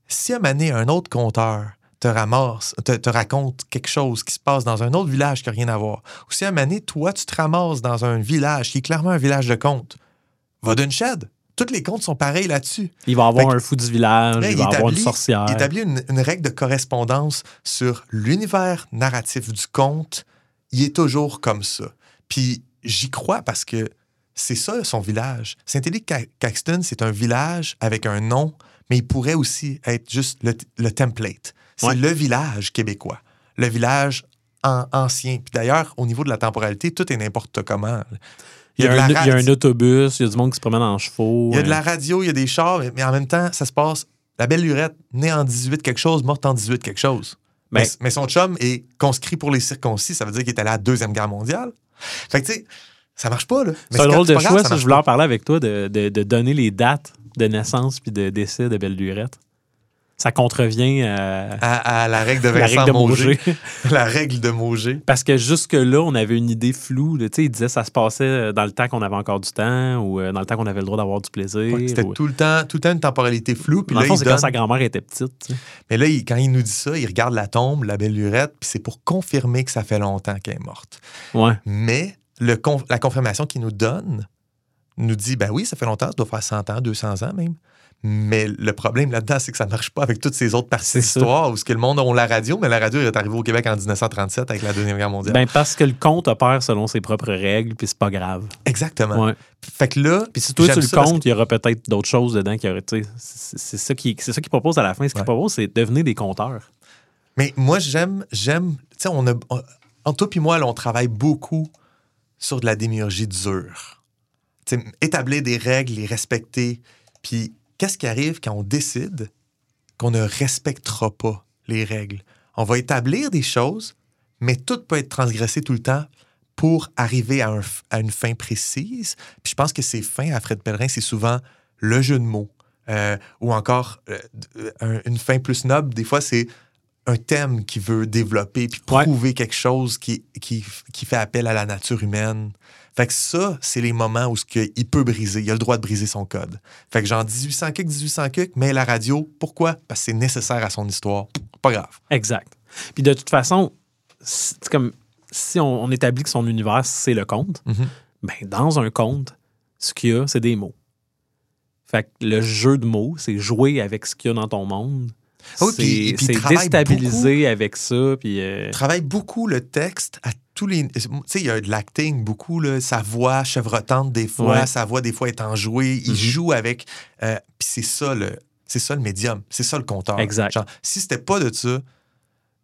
si à un autre conteur te ramasse, te, te raconte quelque chose qui se passe dans un autre village qui n'a rien à voir, ou si à donné, toi, tu te ramasses dans un village qui est clairement un village de contes, va d'une shed. Toutes les contes sont pareils là-dessus. Il va avoir que- un fou du village, Là, il va avoir une sorcière. Il établit une, une règle de correspondance sur l'univers narratif du conte. Il est toujours comme ça. Puis j'y crois parce que c'est ça son village. Saint-Élie-Caxton, c'est un village avec un nom, mais il pourrait aussi être juste le, le template. C'est Ouais. le village québécois, le village an- ancien. Puis d'ailleurs, au niveau de la temporalité, tout est n'importe comment. Il y, a un, la il y a un radio- autobus, il y a du monde qui se promène en chevaux. il y a de euh, la radio, il y a des chars, mais- mais en même temps, ça se passe. La belle lurette, née en 18 quelque chose, morte en 18 quelque chose. Ben- mais, mais son chum est conscrit pour les circoncis, ça veut dire qu'il est allé à la Deuxième Guerre mondiale. Fait que, tu sais, ça marche pas, là. C'est un drôle de choix, ça ça. Je voulais en parler avec toi, de, de- de donner les dates de naissance puis de décès de Belle Lurette. Ça contrevient à, À, à la règle de *laughs* Vincent Mauger. *laughs* La règle de Mauger. Parce que jusque-là, on avait une idée floue. il disait que ça se passait dans le temps qu'on avait encore du temps ou euh, dans le temps qu'on avait le droit d'avoir du plaisir. Ouais, C'était ou- tout le temps, tout le temps une temporalité floue. Puis Dans là, le c'est donne- quand sa grand-mère était petite. Mais là, il- quand il nous dit ça, il regarde la tombe, la belle lurette, puis c'est pour confirmer que ça fait longtemps qu'elle est morte. Ouais. Mais le la confirmation qu'il nous donne nous dit, ben oui, ça fait longtemps, ça doit faire 100 ans, 200 ans même. Mais le problème là-dedans, c'est que ça ne marche pas avec toutes ces autres parties d'histoire où ce que le monde a la radio, mais la radio est arrivée au Québec en 1937 avec la Deuxième Guerre mondiale. Ben, parce que le conte opère selon ses propres règles, puis c'est pas grave. Exactement. Ouais. Fait que là, Puis si toi, tu le comptes, il y aura peut-être d'autres choses dedans qui auraient. C'est ça qui c'est ça qu'il propose à la fin. Ce qu'il propose, c'est devenir des compteurs. Mais moi, j'aime, j'aime, tu sais, on a, on- entre toi et moi, là, on travaille beaucoup sur de la démiurgie dure. Établir des règles, les respecter. Puis, qu'est-ce qui arrive quand on décide qu'on ne respectera pas les règles? On va établir des choses, mais tout peut être transgressé tout le temps pour arriver à, un f- à une fin précise. Puis, je pense que ces fins à Fred Pellerin, c'est souvent le jeu de mots. Euh, ou encore euh, un- une fin plus noble, des fois, c'est un thème qui veut développer puis Ouais. prouver quelque chose qui, qui, qui fait appel à la nature humaine. Fait que ça, c'est les moments où ce que il peut briser. Il a le droit de briser son code. Fait que genre 1800 kick, 1800 kick, mais la radio, pourquoi? Parce que c'est nécessaire à son histoire. Pas grave. Exact. Puis de toute façon, c'est comme si on, on établit que son univers, c'est le conte, Mhm. ben, dans un conte, ce qu'il y a, c'est des mots. Fait que le jeu de mots, c'est jouer avec ce qu'il y a dans ton monde. Oui, c'est déstabiliser avec ça. Puis, euh, travaille beaucoup le texte à tous les. Tu sais, il y a de l'acting beaucoup, là, sa voix chevrotante des fois, Ouais. sa voix des fois est enjouée. Il Mhm. joue avec. euh, Puis c'est ça le. C'est ça le médium, c'est ça le compteur. Exact. Genre, si c'était pas de ça,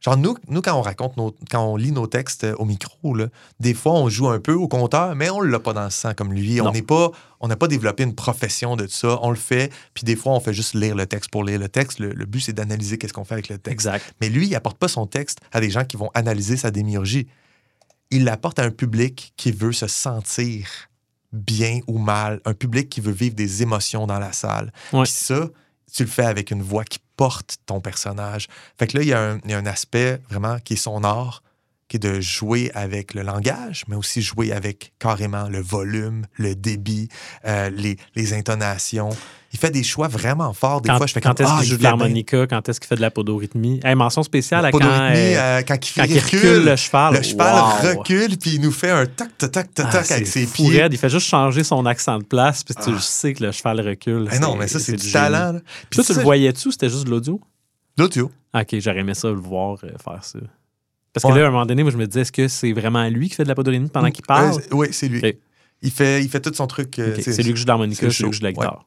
genre nous, nous quand on raconte nos, quand on lit nos textes euh, au micro, là, des fois on joue un peu au compteur, mais on l'a pas dans le sang comme lui. On n'est pas, on n'a pas développé une profession de ça. On le fait, puis des fois on fait juste lire le texte pour lire le texte. Le, le but c'est d'analyser qu'est-ce qu'on fait avec le texte. exact. Mais lui, il apporte pas son texte à des gens qui vont analyser sa démiurgie. Il l'apporte à un public qui veut se sentir bien ou mal, un public qui veut vivre des émotions dans la salle. Ouais. Puis ça, tu le fais avec une voix qui porte ton personnage. Fait que là, il y, a un, il y a un aspect vraiment qui est son art, qui est de jouer avec le langage, mais aussi jouer avec carrément le volume, le débit, euh, les, les intonations. Il fait des choix vraiment forts. Des Quand, fois, je fais quand est-ce ah, qu'il il joue de l'harmonica, quand est-ce qu'il fait de la podorythmie? Hey, mention spéciale à quand, euh, euh, quand il, quand il recule le cheval. Le cheval Wow! recule, puis il nous fait un toc, toc, toc, toc, Ah, avec ses fou pieds. raide. Il fait juste changer son accent de place, puis tu Ah. sais que le cheval recule. Non, mais ça, c'est du talent. là. Puis Toi, tu ça, le voyais-tu? C'était juste de l'audio? L'audio. Ok, j'aurais aimé ça le voir euh, faire ça. Parce que Ouais. là, à un moment donné, moi, je me disais, est-ce que c'est vraiment lui qui fait de la podorythmie pendant qu'il parle? Euh, oui, c'est lui. Il, fait, il fait tout son truc. euh, C'est lui qui joue de l'harmonica, c'est lui qui joue de la guitare.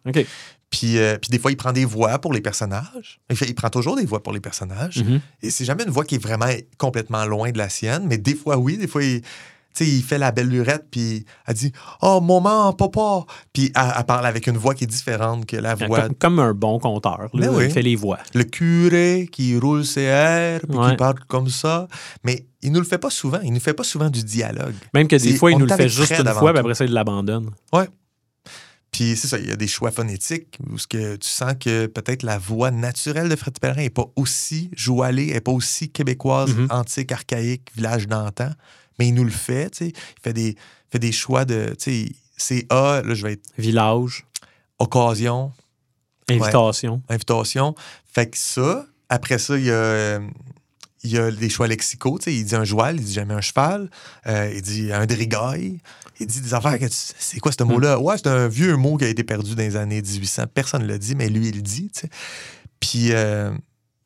Puis, euh, puis des fois, il prend des voix pour les personnages. Il, fait- il prend toujours des voix pour les personnages. Mhm. Et c'est jamais une voix qui est vraiment complètement loin de la sienne, mais des fois, oui, des fois, il, sais, il fait la belle lurette, puis elle dit Oh, maman, papa. Puis elle, elle parle avec une voix qui est différente que la voix. Comme, comme un bon conteur. là, oui. Il fait les voix. Le curé qui roule ses airs, puis Ouais. qui parle comme ça. Mais il nous le fait pas souvent. Il nous fait pas souvent du dialogue. Même que des fois, il nous le fait juste une fois, puis après ça, il l'abandonne. Puis c'est ça, il y a des choix phonétiques où ce que tu sens que peut-être la voix naturelle de Fred Pellerin n'est pas aussi joualée, n'est pas aussi québécoise, Mhm. antique, archaïque, village d'antan. Mais il nous le fait, tu sais. Il fait des, fait des choix de, tu sais, c'est A, là, je vais être Village, occasion, invitation. invitation. Fait que ça, après ça, il y a, il y a des choix lexicaux. tu sais, Il dit un joual, il dit jamais un cheval. Euh, il dit un drigaille. Il dit des affaires que tu- C'est quoi ce mot-là? Ouais, c'est un vieux mot qui a été perdu dans les années 1800. Personne ne l'a dit, mais lui, il le dit. tu sais. Puis, euh,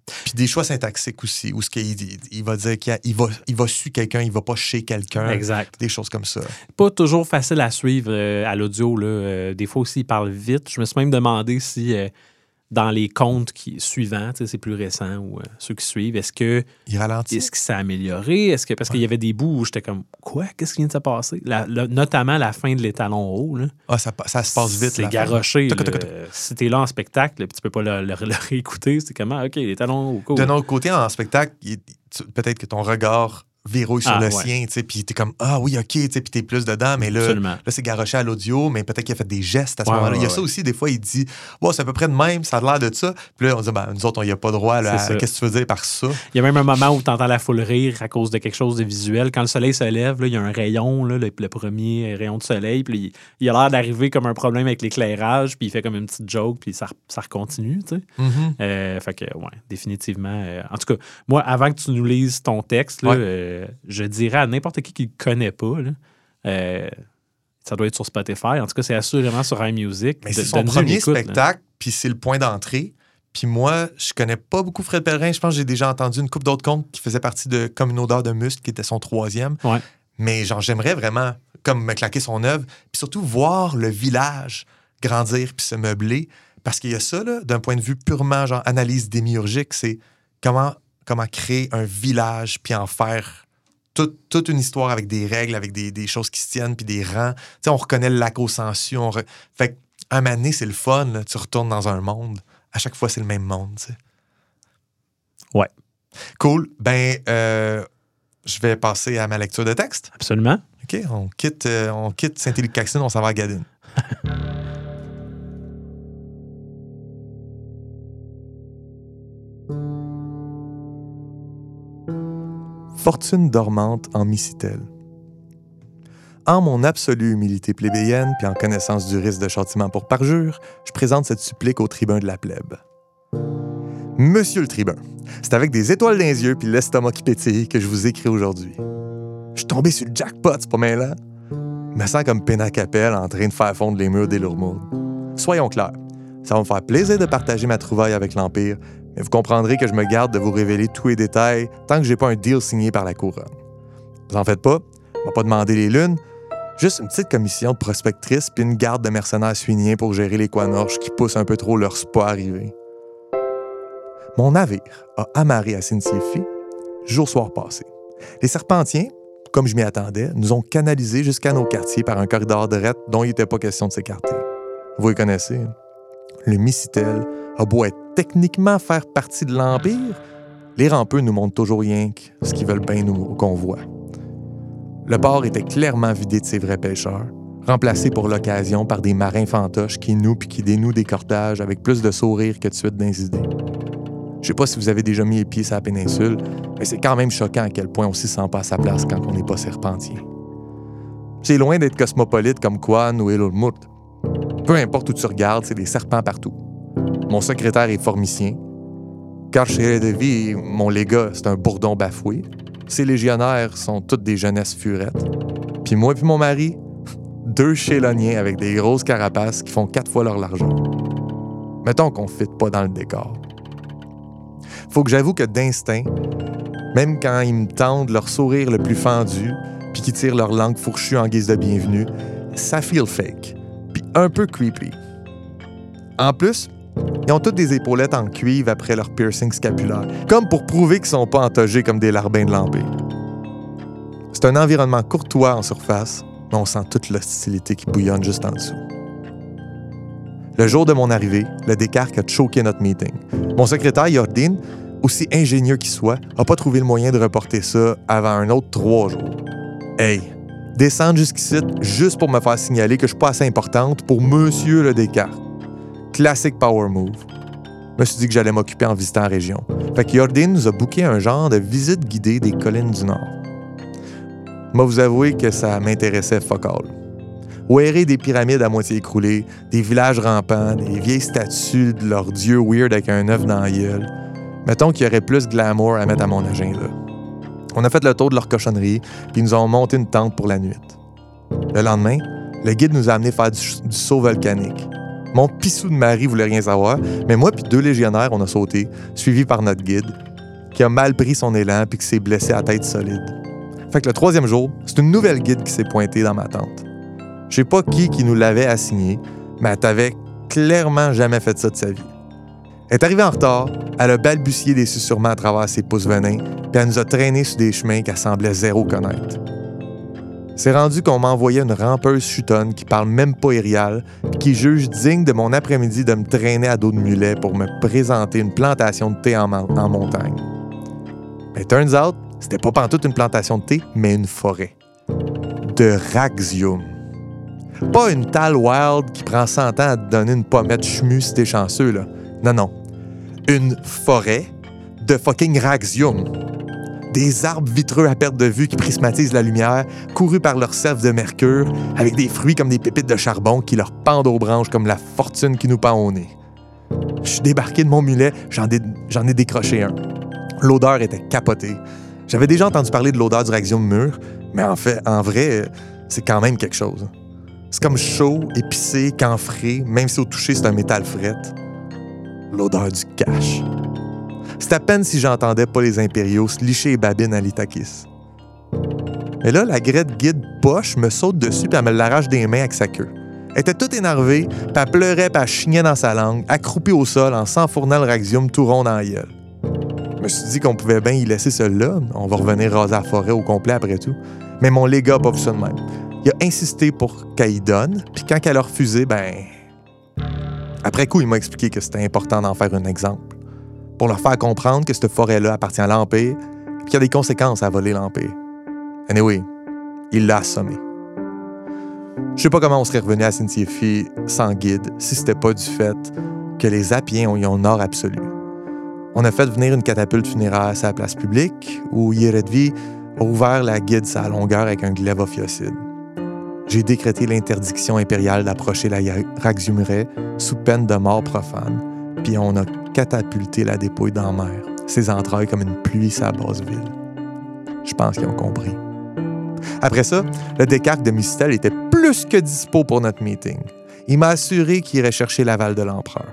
puis des choix syntaxiques aussi, où ce qu'il dit, il va dire qu'il il va, il va su quelqu'un, il va pas chez quelqu'un. Exact. Des choses comme ça. Pas toujours facile à suivre euh, à l'audio. là. Euh, des fois aussi, il parle vite. Je me suis même demandé si euh, dans les comptes qui, suivants, c'est plus récent ou euh, ceux qui suivent, est-ce que Il ralentit? est-ce que ça a amélioré? Est-ce que parce qu'il y avait des bouts où j'étais comme quoi? Qu'est-ce qui vient de se passer? La- la- notamment la fin de l'étalon haut. là. Ah, ça, ça se passe vite. C'est garoché. Si t'es là en spectacle, puis tu peux pas le, le- le réécouter, c'est comment? OK, l'étalon haut. cool. D'un autre côté, en spectacle, peut-être que ton regard verrouille sur Ah, le ouais. sien, tu sais, puis t'es comme ah oui, ok, tu sais, puis t'es plus dedans, mais là, Absolument. là c'est garoché à l'audio, mais peut-être qu'il a fait des gestes à ce Ouais, moment-là. ouais, il y a ouais. ça aussi, des fois, il dit bon, c'est à peu près de même, ça a l'air de ça. Puis là, on dit ben, nous autres, on n'y a pas droit. là, à-. Qu'est-ce que tu veux dire par ça? Il y a même un moment où tu entends la foule rire à cause de quelque chose de visuel. Quand le soleil se lève, là, il y a un rayon, là, le, le premier rayon de soleil, puis il, il a l'air d'arriver comme un problème avec l'éclairage, puis il fait comme une petite joke, puis ça, ça recontinue. tu sais. Mhm. Euh, fait que, ouais, définitivement. euh, en tout cas, moi, avant que tu nous lises ton texte, là, Ouais. Euh, je dirais à n'importe qui qui ne le connaît pas, là, euh, ça doit être sur Spotify. En tout cas, c'est assurément sur iMusic. Mais c'est son premier écoute, spectacle, puis c'est le point d'entrée. Puis moi, je connais pas beaucoup Fred Pellerin. Je pense que j'ai déjà entendu une coupe d'autres contes qui faisait partie de Comme une odeur de muscle, qui était son troisième. Ouais. Mais genre, j'aimerais vraiment comme me claquer son œuvre, puis surtout voir le village grandir puis se meubler. Parce qu'il y a ça, d'un point de vue purement genre analyse démiurgique, c'est comment, comment créer un village puis en faire toute, toute une histoire avec des règles, avec des, des choses qui se tiennent, puis des rangs. Tu sais, on reconnaît le lac on re- Fait que, un moment donné, c'est le fun. là. Tu retournes dans un monde. À chaque fois, c'est le même monde. tu sais. Ouais. Cool. Ben, euh, je vais passer à ma lecture de texte. Absolument. OK, on quitte, euh, on quitte Saint-Élie-Caxton, on s'en va à Gadine. *laughs* Fortune dormante en Micitel. En mon absolue humilité plébéienne, puis en connaissance du risque de châtiment pour parjure, je présente cette supplique au tribun de la plèbe. Monsieur le tribun, c'est avec des étoiles dans les yeux puis l'estomac qui pétille que je vous écris aujourd'hui. Je suis tombé sur le jackpot, c'est pas. Je me sens comme Pénacapelle en train de faire fondre les murs des Lourmaudes. Soyons clairs, ça va me faire plaisir de partager ma trouvaille avec l'Empire, vous comprendrez que je me garde de vous révéler tous les détails tant que j'ai pas un deal signé par la couronne. Vous en faites pas, on va pas demander les lunes, juste une petite commission de prospectrice puis une garde de mercenaires suiniens pour gérer les quanorches qui poussent un peu trop leur spa arriver. Mon navire a amarré à Sinciefi, jour soir passé. Les Serpentiens, comme je m'y attendais, nous ont canalisés jusqu'à nos quartiers par un corridor de rette dont il n'était pas question de s'écarter. Vous les connaissez. hein? Le Micitel a beau techniquement faire partie de l'Empire, les rampeux nous montrent toujours rien que ce qu'ils veulent bien nous qu'on voit. Le port était clairement vidé de ses vrais pêcheurs, remplacé pour l'occasion par des marins fantoches qui nouent puis qui dénouent des cordages avec plus de sourire que de suite dans les idées. Je sais pas si vous avez déjà mis les pieds sur la péninsule, mais c'est quand même choquant à quel point on s'y sent pas à sa place quand on n'est pas serpentien. C'est loin d'être cosmopolite comme Kwan ou Elulmut. Peu importe où tu regardes, c'est des serpents partout. Mon secrétaire est formicien. Carchere de vie, mon légat, c'est un bourdon bafoué. Ses légionnaires sont toutes des jeunesses furettes. Puis moi puis mon mari, deux chéloniens avec des grosses carapaces qui font quatre fois leur largeur. Mettons qu'on ne fit pas dans le décor. Faut que j'avoue que d'instinct, Même quand ils me tendent leur sourire le plus fendu, puis qu'ils tirent leur langue fourchue en guise de bienvenue, ça feel fake, puis un peu creepy. En plus, ils ont toutes des épaulettes en cuivre après leur piercing scapulaire, comme pour prouver qu'ils sont pas entogés comme des larbins de l'Empire. C'est un environnement courtois en surface, mais on sent toute l'hostilité qui bouillonne juste en dessous. Le jour de mon arrivée, le Descartes a choqué notre meeting. Mon secrétaire, Yordine, aussi ingénieux qu'il soit, n'a pas trouvé le moyen de reporter ça avant un autre trois jours. Hey, descendre jusqu'ici juste pour me faire signaler que je suis pas assez importante pour Monsieur le Descartes. Classique power move. Je me suis dit que j'allais m'occuper en visitant la région. Fait que Yordine nous a booké un genre de visite guidée des collines du Nord. Moi, vous avouer que ça m'intéressait fuck all. Ouérer des pyramides à moitié écroulées, des villages rampants, des vieilles statues de leurs dieux weird avec un œuf dans la gueule. Mettons qu'il y aurait plus de glamour à mettre à mon agenda. On a fait le tour de leur cochonnerie, puis ils nous ont monté une tente pour la nuit. Le lendemain, le guide nous a amené faire du saut volcanique. Mon pissou de mari voulait rien savoir, mais moi puis deux légionnaires, on a sauté, suivis par notre guide, qui a mal pris son élan puis qui s'est blessé à tête solide. Fait que le troisième jour, c'est une nouvelle guide qui s'est pointée dans ma tente. Je sais pas qui qui nous l'avait assigné, mais elle t'avait clairement jamais fait ça de sa vie. Elle est arrivée en retard, elle a balbutié des susurrements à travers ses pouces venins, puis elle nous a traînés sur des chemins qu'elle semblait zéro connaître. C'est rendu qu'on m'envoyait une rampeuse chutonne qui parle même pas érial, puis qui juge digne de mon après-midi de me traîner à dos de mulet pour me présenter une plantation de thé en, montagne. Mais turns out, c'était pas pantoute une plantation de thé, mais une forêt. De Raxium. Pas une tale wild qui prend 100 ans à te donner une pommette chemue si t'es chanceux, là. Non, non. Une forêt de fucking Raxium. Des arbres vitreux à perte de vue qui prismatisent la lumière, courus par leur sève de mercure, avec des fruits comme des pépites de charbon qui leur pendent aux branches comme la fortune qui nous pend au nez. Je suis débarqué de mon mulet, j'en ai, décroché un. L'odeur était capotée. J'avais déjà entendu parler de l'odeur du Raxium mûr, mais en fait, en vrai, c'est quand même quelque chose. C'est comme chaud, épicé, camphré, même si au toucher c'est un métal fret. L'odeur du cash. C'est à peine si j'entendais pas les impériaux se licher et babine à l'Itakis. Mais là, la grette guide poche me saute dessus puis elle me l'arrache des mains avec sa queue. Elle était toute énervée, puis elle pleurait puis elle chignait dans sa langue, accroupie au sol en s'enfournant le Raxium tout rond dans la gueule. Je me suis dit qu'on pouvait bien y laisser celle-là. On va revenir raser la forêt au complet après tout. Mais mon légat pas ça de même. Il a insisté pour qu'elle y donne, puis quand elle a refusé, ben. Après coup, il m'a expliqué que c'était important d'en faire un exemple. Pour leur faire comprendre que cette forêt-là appartient à l'Empire, puis qu'il y a des conséquences à voler l'Empire. Anyway, il l'a assommé. Je sais pas comment on serait revenu à sans guide si c'était pas du fait que les Appiens ont eu un or absolu. On a fait venir une catapulte funéraire à sa place publique où Yeredvi a ouvert la guide sa longueur avec un glaive ophiocide. J'ai décrété l'interdiction impériale d'approcher la Raxiumeraie sous peine de mort profane, puis on a catapulté la dépouille dans la mer, ses entrailles comme une pluie sa basse ville. Je pense qu'ils ont compris. Après ça, le Descartes de Mistel était plus que dispo pour notre meeting. Il m'a assuré qu'il irait chercher l'aval de l'empereur.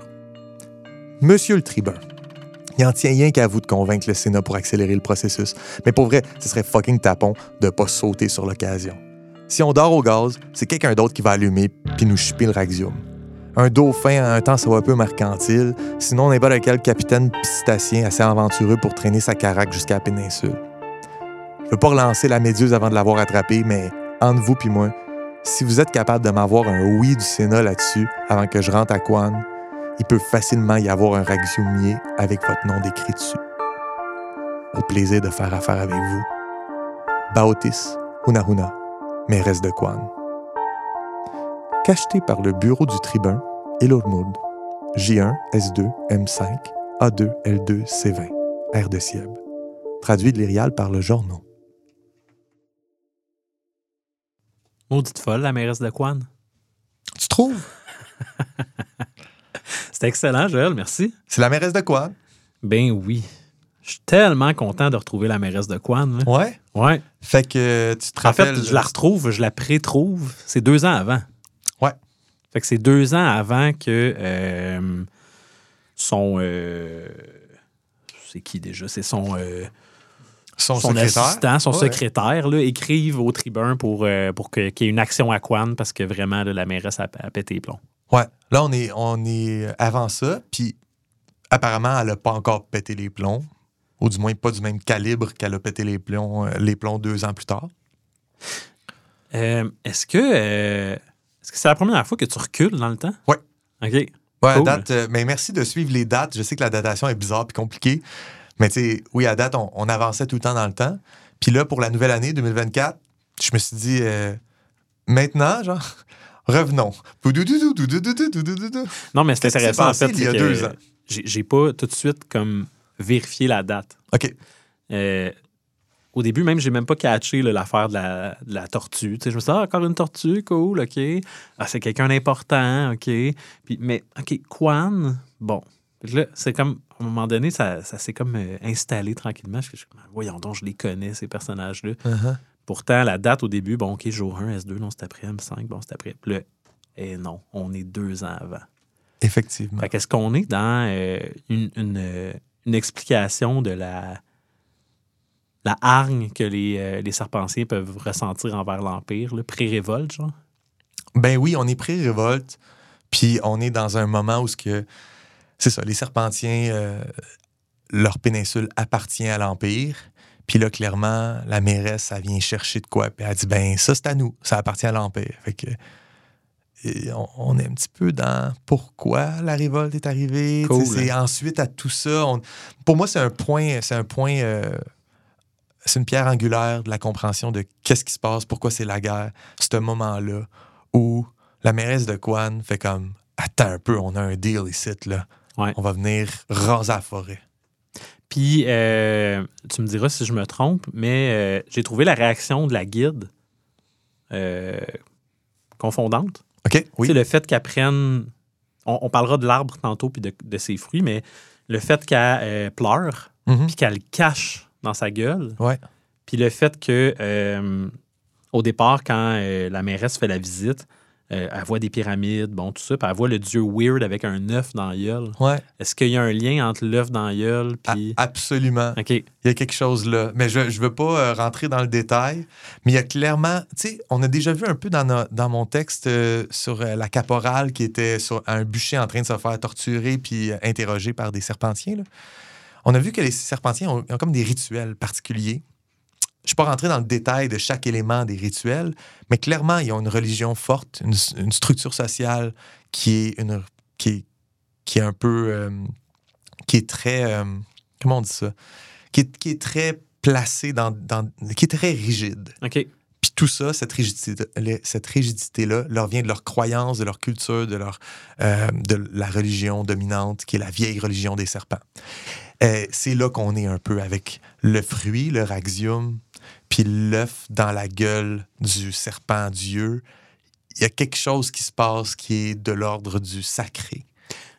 Monsieur le tribun, il en tient rien qu'à vous de convaincre le Sénat pour accélérer le processus. Mais pour vrai, ce serait fucking tapon de pas sauter sur l'occasion. Si on dort au gaz, c'est quelqu'un d'autre qui va allumer puis nous chipper le Raxium. Un dauphin à un temps, ça un peu mercantile. Sinon, n'importe quel capitaine pistacien assez aventureux pour traîner sa caraque jusqu'à la péninsule. Je veux pas relancer la méduse avant de l'avoir attrapée, mais entre vous puis moi, si vous êtes capable de m'avoir un oui du Sénat là-dessus avant que je rentre à Quan, il peut facilement y avoir un raxiumier avec votre nom décrit dessus. Au plaisir de faire affaire avec vous. Baotis Hunahuna, mairesse de Quan. Cacheté par le bureau du tribun, Elormud, J1, S2, M5, A2, L2, C20, R de Sieb. Traduit de l'Irial par le journal. Maudite folle, la mairesse de Quan. Tu trouves? *laughs* C'était excellent, Joël, merci. C'est la mairesse de quoi? Ben oui. Je suis tellement content de retrouver la mairesse de Quan. là. Ouais? Ouais. Fait que tu te En fait, rappelles. je la retrouve, je la pré-trouve. C'est deux ans avant. Fait que c'est deux ans avant que euh, son. euh, c'est qui déjà? C'est son. euh, Son, son secrétaire. assistant, son Ouais. secrétaire, là, écrivent au tribun pour, pour qu'il y ait une action à Quan parce que vraiment, là, la mairesse a, a pété les plombs. Ouais. Là, on est, on est avant ça, puis apparemment, elle n'a pas encore pété les plombs, ou du moins pas du même calibre qu'elle a pété les plombs, les plombs deux ans plus tard. Est-ce que est-ce que c'est la première fois que tu recules dans le temps? Oui. OK. Ouais, cool. à date, euh, mais merci de suivre les dates. Je sais que la datation est bizarre et compliquée. Mais tu sais, oui, à date, on, avançait tout le temps dans le temps. Puis là, pour la nouvelle année 2024, je me suis dit, euh, maintenant, genre, *laughs* revenons. Non, mais c'est intéressant, en fait. Il y a deux ans? J'ai pas tout de suite comme vérifié la date. OK. Euh, au début, même, j'ai même pas catché l'affaire de la, de la tortue. Tu sais, je me suis dit, ah, encore une tortue, cool, OK. Ah, c'est quelqu'un d'important, OK. Puis, mais, OK, Quan, bon. Là, c'est comme, à un moment donné, ça, ça s'est comme euh, installé tranquillement. Je suis comme, voyons donc, je les connais, ces personnages-là. Uh-huh. Pourtant, la date au début, bon, OK, jour 1, S2, non, c'est après, M5, bon, c'est après. Puis là, eh non, on est deux ans avant. Effectivement. Fait qu'est-ce qu'on est dans euh, une, une, euh, une explication de la, la hargne que les, euh, les serpentiers peuvent ressentir envers l'Empire, le pré-révolte, genre? Ben oui, on est pré-révolte, puis on est dans un moment où ce que c'est ça, les Serpentiens, euh, leur péninsule appartient à l'Empire. Puis là, clairement, la mairesse, elle vient chercher de quoi. Puis elle dit, ben ça, c'est à nous, ça appartient à l'Empire. Fait que et on, on est un petit peu dans pourquoi la révolte est arrivée. Cool, C'est ensuite à tout ça. on- pour moi, c'est un point, c'est un point, euh, c'est une pierre angulaire de la compréhension de qu'est-ce qui se passe, pourquoi c'est la guerre. Ce moment-là où la mairesse de Quan fait comme Attends un peu, on a un deal ici, là. Ouais. On va venir raser la forêt. Puis, euh, tu me diras si je me trompe, mais euh, j'ai trouvé la réaction de la guide euh, confondante. OK? Oui. Sais, le fait qu'elle prenne. On, on parlera de l'arbre tantôt puis de, de ses fruits, mais le fait qu'elle pleure Mhm. puis qu'elle le cache dans sa gueule, Ouais. puis le fait que euh, au départ, quand euh, la mairesse fait la visite, euh, elle voit des pyramides, bon, tout ça, puis elle voit le dieu weird avec un œuf dans la gueule. Ouais. Est-ce qu'il y a un lien entre l'œuf dans la gueule A- puis. absolument. OK. Il y a quelque chose là. Mais je ne veux pas rentrer dans le détail, mais il y a clairement, tu sais, on a déjà vu un peu dans, no- dans mon texte euh, sur euh, la caporale qui était sur un bûcher en train de se faire torturer puis interroger par des serpentiers. là. On a vu que les serpentiers ont, comme des rituels particuliers. Je ne suis pas rentré dans le détail de chaque élément des rituels, mais clairement, ils ont une religion forte, une, structure sociale qui est, qui est, un peu. euh, qui est très. euh, comment on dit ça? Qui est, très placée dans, qui est très rigide. Tout ça, cette rigidité, cette rigidité-là, leur vient de leur croyance, de leur culture, de, leur, euh, de la religion dominante, qui est la vieille religion des serpents. Euh, c'est là qu'on est un peu avec le fruit, le raxium, puis l'œuf dans la gueule du serpent Dieu. Il y a quelque chose qui se passe qui est de l'ordre du sacré.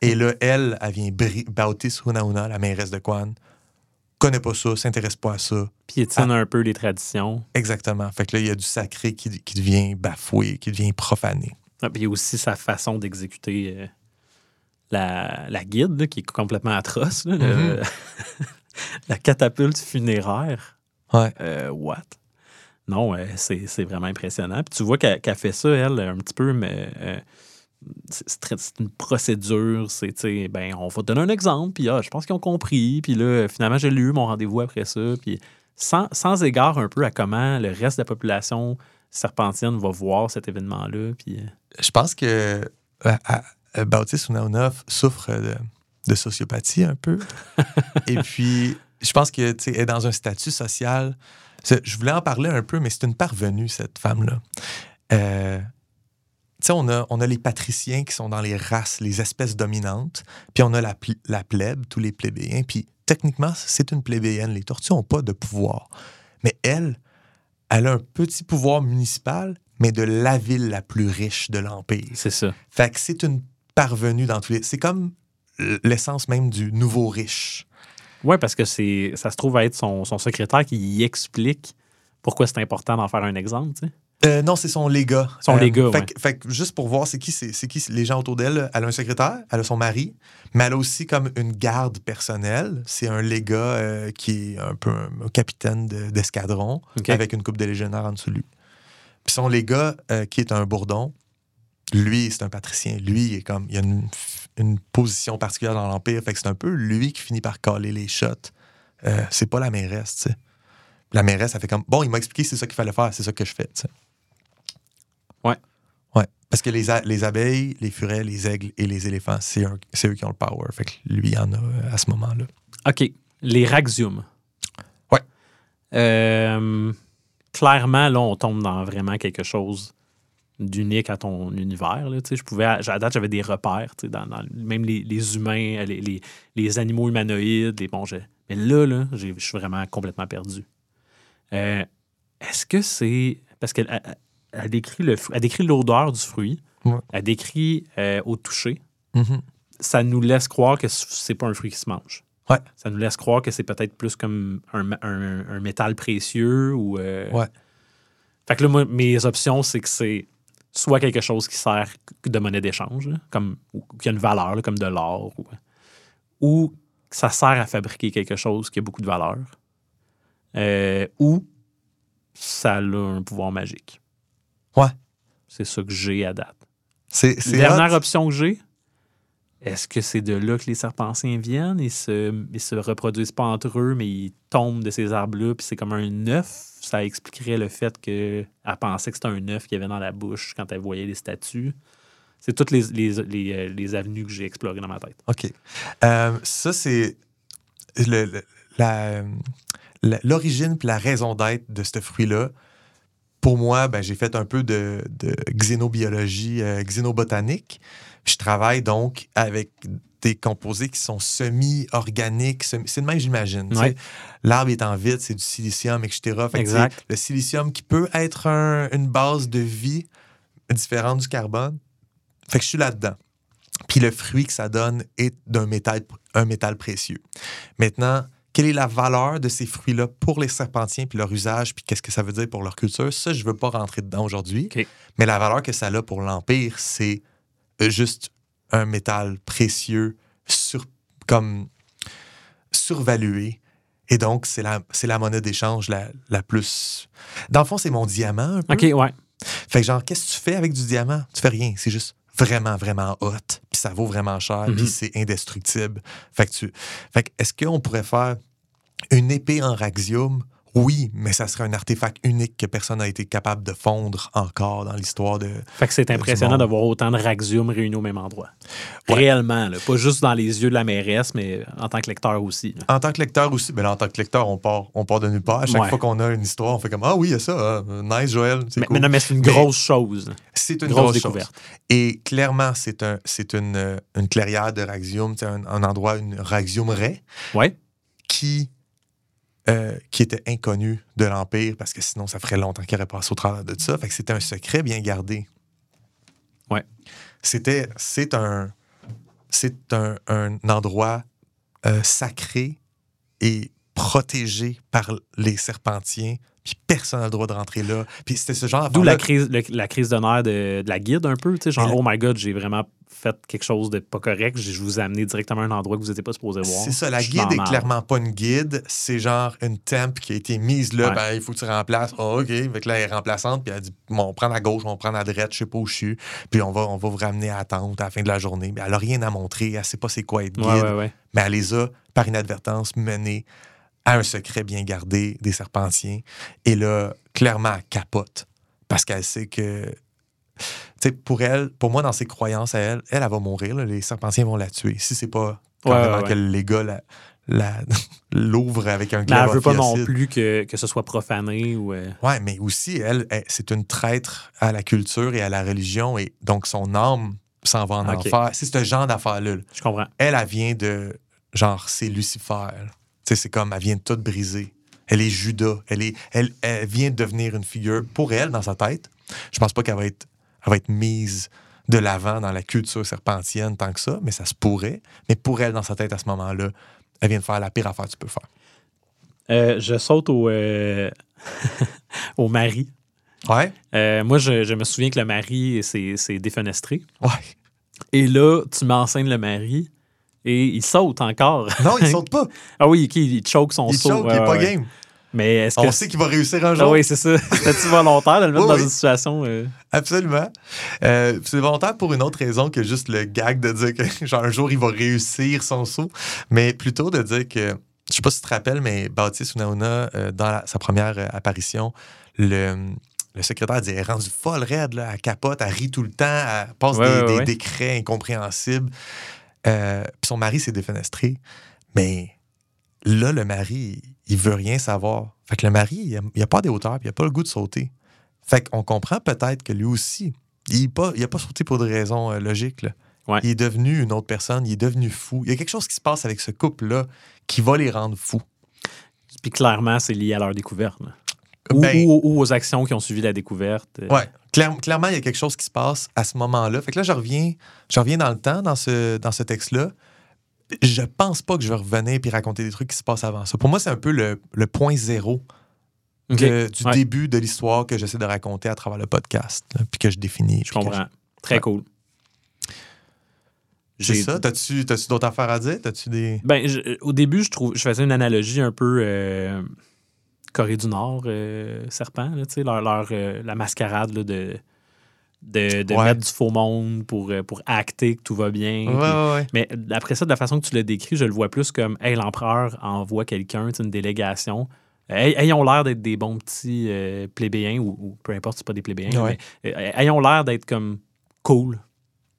Et là, elle, elle vient bri- Bautis Hunauna, la mairesse de Quan, connaît pas ça, s'intéresse pas à ça. Piétine un peu les traditions. Exactement. Fait que là, il y a du sacré qui, qui devient bafoué, qui devient profané. Ah, puis il y a aussi sa façon d'exécuter euh, la, la guide, là, qui est complètement atroce. là, le- *laughs* la catapulte funéraire. Ouais. Euh, what? Non, euh, c'est vraiment impressionnant. Puis tu vois qu'elle qu'elle fait ça, elle, un petit peu, mais euh, c'est une procédure. C'est, ben, on va te donner un exemple, puis ah, je pense qu'ils ont compris. Puis là, finalement, j'ai lu mon rendez-vous après ça. Puis sans, sans égard un peu à comment le reste de la population serpentienne va voir cet événement-là. Puis, euh, Je pense que euh, euh, Hunauna souffre de, de sociopathie un peu. *laughs* Et puis, je pense que tu est dans un statut social. Je voulais en parler un peu, mais c'est une parvenue, cette femme-là. Euh, sais, on a, on a les patriciens qui sont dans les races, les espèces dominantes, puis on a la, la plèbe, tous les plébéiens, puis techniquement, c'est une plébéienne. Les tortues n'ont pas de pouvoir. Mais elle, elle a un petit pouvoir municipal, mais de la ville la plus riche de l'Empire. c'est ça. Fait que c'est une parvenue dans tous les... C'est comme l'essence même du nouveau riche. Oui, parce que c'est ça se trouve à être son, son secrétaire qui y explique pourquoi c'est important d'en faire un exemple. tu sais. Euh, non, c'est son légat. Son Euh, légat, fait, ouais. fait que juste pour voir, c'est qui, c'est c'est qui les gens autour d'elle. Elle a un secrétaire, elle a son mari, mais elle a aussi comme une garde personnelle. C'est un légat euh, qui est un peu un, capitaine de- d'escadron avec une coupe de légionnaire en dessous de lui. Puis son légat, euh, qui est un bourdon, lui, c'est un patricien. Lui, il est comme, il a une, une position particulière dans l'Empire. Fait que c'est un peu lui qui finit par caler les shots. C'est pas la mairesse, tu sais. La mairesse, elle fait comme, bon, il m'a expliqué c'est ça qu'il fallait faire, c'est ça que je fais, tu sais. Parce que les, les abeilles, les furets, les aigles et les éléphants, c'est eux qui ont le power. Fait que lui, il en a euh, à ce moment-là. OK. Les Raxium. Ouais. Euh, clairement, là, on tombe dans vraiment quelque chose d'unique à ton univers. Là, je pouvais, à à date, j'avais des repères, dans, dans- même les, les humains, les, les- les animaux humanoïdes. Les, bon, je- mais là, là je suis vraiment complètement perdu. Euh, Est-ce que c'est. Parce elle- elle décrit le elle décrit l'odeur du fruit, Ouais. elle décrit euh, au toucher. Mhm. Ça nous laisse croire que c'est pas un fruit qui se mange. Ouais. Ça nous laisse croire que c'est peut-être plus comme un, un- un métal précieux ou. euh, Ouais. Fait que là, moi, mes options, c'est que c'est soit quelque chose qui sert de monnaie d'échange, comme ou qui a une valeur, là, comme de l'or, ou, ça sert à fabriquer quelque chose qui a beaucoup de valeur, euh, ou ça a un pouvoir magique. Ouais. C'est ça que j'ai à date. C'est c'est Dernière hot. option que j'ai, est-ce que c'est de là que les serpentiens viennent? Ils se, ils se reproduisent pas entre eux, mais ils tombent de ces arbres-là, puis c'est comme un œuf? Ça expliquerait le fait qu'elle pensait que c'était un œuf qu'il y avait dans la bouche quand elle voyait les statues. C'est toutes les, les, les, euh, les avenues que j'ai explorées dans ma tête. OK. Euh, ça, c'est le- le- la- la- l'origine puis la raison d'être de ce fruit-là. Pour moi, ben, j'ai fait un peu de, de xénobiologie, euh, xénobotanique. Je travaille donc avec des composés qui sont semi-organiques. semi- c'est de même, j'imagine. Ouais. L'arbre est en vide, c'est du silicium, etc. Fait Exact. Le silicium qui peut être un- une base de vie différente du carbone. Fait que je suis là-dedans. Puis le fruit que ça donne est d'un métal, un métal précieux. Maintenant, quelle est la valeur de ces fruits-là pour les serpentiens, puis leur usage, puis qu'est-ce que ça veut dire pour leur culture? Ça, je ne veux pas rentrer dedans aujourd'hui. Mais la valeur que ça a pour l'Empire, c'est euh, juste un métal précieux, sur, comme survalué. Et donc, c'est la, c'est la monnaie d'échange la, la plus. Dans le fond, c'est mon diamant. un peu. OK, ouais. Fait que, genre, qu'est-ce que tu fais avec du diamant? Tu fais rien. C'est juste vraiment, vraiment hot. Ça vaut vraiment cher. Mhm. Puis c'est indestructible. Fait que, tu... fait que est-ce qu'on pourrait faire une épée en raxium? Oui, mais ça serait un artefact unique que personne n'a été capable de fondre encore dans l'histoire de. Fait que c'est impressionnant monde. de voir autant de Raxium réunis au même endroit. Ouais. Réellement, là. pas juste dans les yeux de la mairesse, mais en tant que lecteur aussi. là. En tant que lecteur aussi, ben là, en tant que lecteur, on part, on part de nulle part. À chaque Ouais. fois qu'on a une histoire, on fait comme Ah oui, il y a ça. ah, nice, Joël. C'est Mais, cool. mais non, mais c'est une Mais- grosse chose. C'est une grosse grosse, découverte. Et clairement, c'est un, une, euh, une clairière de Raxium, c'est un, un endroit, une Raxium-raie, Ouais. qui, euh, qui était inconnu de l'Empire, parce que sinon, ça ferait longtemps qu'il aurait passé au travers de ça. Fait que c'était un secret bien gardé. Ouais. C'était, c'est un, c'est un, un endroit euh, sacré et protégé par les serpentiens, puis personne n'a le droit de rentrer là. Puis c'était ce genre D'où la crise, le- la crise d'honneur de, de la guide un peu. tu sais, Genre, oh my god, j'ai vraiment fait quelque chose de pas correct. Je vous ai amené directement à un endroit que vous n'étiez pas supposé voir. C'est ça, la Je guide est la clairement pas une guide, c'est genre une temp qui a été mise là, Ouais. ben, il faut que tu remplaces. Ah, OK, que là, elle est remplaçante, puis elle dit bon, on prend la gauche, on prend la droite, je sais pas où je suis, puis on va, on va vous ramener à la tente à la fin de la journée. Mais elle a rien à montrer, elle sait pas c'est quoi être guide, Ouais, ouais, ouais. mais elle les a, par inadvertance, menés à un secret bien gardé des serpentiens. Et là, clairement, elle capote, parce qu'elle sait que. Pour elle, pour moi, dans ses croyances à elle, elle, elle va mourir. là, les serpentiens vont la tuer. Si c'est pas Ouais, carrément ouais, ouais. que les gars la- la- *laughs* l'ouvrent avec un glaive elle veut pas non plus que, que ce soit profané ou. euh, Ouais, mais aussi, elle, elle, c'est une traître à la culture et à la religion, et donc son âme s'en va en enfer. C'est ce genre d'affaire-là. là. Je comprends. Elle, elle vient de. Genre, c'est Lucifer. c'est comme, elle vient de tout briser. Elle est Judas. Elle, est, elle, elle vient de devenir une figure, pour elle, dans sa tête. Je pense pas qu'elle va être, elle va être mise de l'avant dans la culture serpentienne tant que ça, mais ça se pourrait. Mais pour elle, dans sa tête, à ce moment-là, elle vient de faire la pire affaire que tu peux faire. Euh, je saute au, euh, *laughs* au mari. Ouais. Euh, moi, je, je me souviens que le mari s'est s'est défenestré. Ouais. Et là, tu m'enseignes le mari et il saute encore. Non, il *laughs* saute pas. ah oui, ok, il choke son Il saut. choke, il est pas game. Mais est-ce que. On sait qu'il va réussir un Ah jour. oui, c'est ça. *laughs* C'était-tu volontaire de le mettre Oui, dans oui. une situation. euh, Absolument. Euh, c'est volontaire pour une autre raison que juste le gag de dire que *laughs* genre, un jour il va réussir son saut, mais plutôt de dire que, je sais pas si tu te rappelles, mais Baptiste Unauna, euh, dans la- sa première euh, apparition, le, le secrétaire dit elle est rendue folle raide, là, elle capote, elle rit tout le temps, elle passe Ouais, des, ouais, des ouais. décrets incompréhensibles. Euh, Puis son mari s'est défenestré, mais là, le mari, il veut rien savoir. Fait que le mari, il a, il a pas des hauteurs, puis il a pas le goût de sauter. Fait qu'on comprend peut-être que lui aussi, il n'a pas, pas sauté pour des raisons euh, logiques. là. Ouais. Il est devenu une autre personne, il est devenu fou. Il y a quelque chose qui se passe avec ce couple-là qui va les rendre fous. Puis clairement, c'est lié à leur découverte. Ou, Ben, ou- ou aux actions qui ont suivi la découverte. euh. Ouais, clair- clairement, il y a quelque chose qui se passe à ce moment-là. Fait que là, je reviens, je reviens dans le temps, dans ce, dans ce texte-là. Je pense pas que je vais revenir puis raconter des trucs qui se passent avant ça. Pour moi, c'est un peu le, le point zéro de- du Ouais. début de l'histoire que j'essaie de raconter à travers le podcast, là, puis que je définis. Je comprends. Très Ouais. cool. C'est ça? T'as-tu d'autres affaires à dire? T'as-tu des. Ben, je- au début, je trouve, je faisais une analogie un peu euh, Corée du Nord, euh, serpent, là, tu sais, leur, leur, euh, la mascarade là, de, de, de Ouais. mettre du faux monde pour, euh, pour acter que tout va bien. Ouais, puis- ouais, ouais. Mais après ça, de la façon que tu l'as décrit, je le vois plus comme Hey, l'empereur envoie quelqu'un, une délégation. Hey, ayons l'air d'être des bons petits euh, plébéiens, ou, ou peu importe, c'est pas des plébéiens, mais euh, ayons l'air d'être comme cool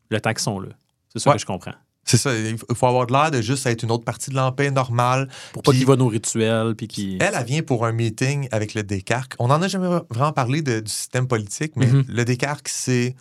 le temps qu'ils sont là. C'est ça que je comprends. C'est ça. Il faut- avoir de l'air de juste être une autre partie de l'empire normale. Pour pas qu'ils voient nos rituels, puis. Elle, elle vient pour un meeting avec le Descartes. On n'en a jamais vraiment parlé de- du système politique, mais Mhm. le Descartes, c'est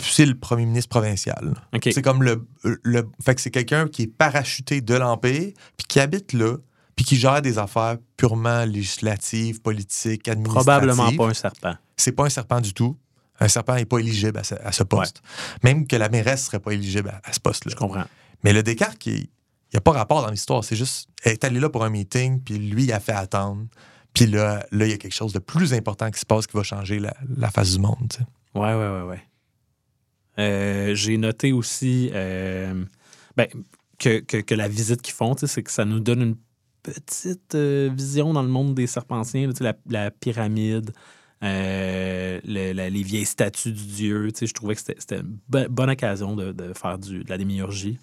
c'est le premier ministre provincial. OK. C'est comme le, le. Fait que c'est quelqu'un qui est parachuté de l'Empire, puis qui habite là, puis qui gère des affaires purement législatives, politiques, administratives. Probablement pas un serpent. C'est pas un serpent du tout. Un serpent n'est pas éligible à ce, à ce poste. Même que la mairesse serait pas éligible à, à ce poste-là. Je comprends. Mais le Descartes, il n'y a pas rapport dans l'histoire. C'est juste, elle est allée là pour un meeting, puis lui, il a fait attendre. Puis là, là, il y a quelque chose de plus important qui se passe qui va changer la, face du monde. tu sais. Ouais, ouais, ouais. Euh, J'ai noté aussi euh, ben, que, que, la visite qu'ils font, c'est que ça nous donne une petite euh, vision dans le monde des serpentiens, la, la pyramide, les vieilles statues du dieu. Je trouvais que c'était une bo- bonne occasion de, de faire du, de la démiurgie.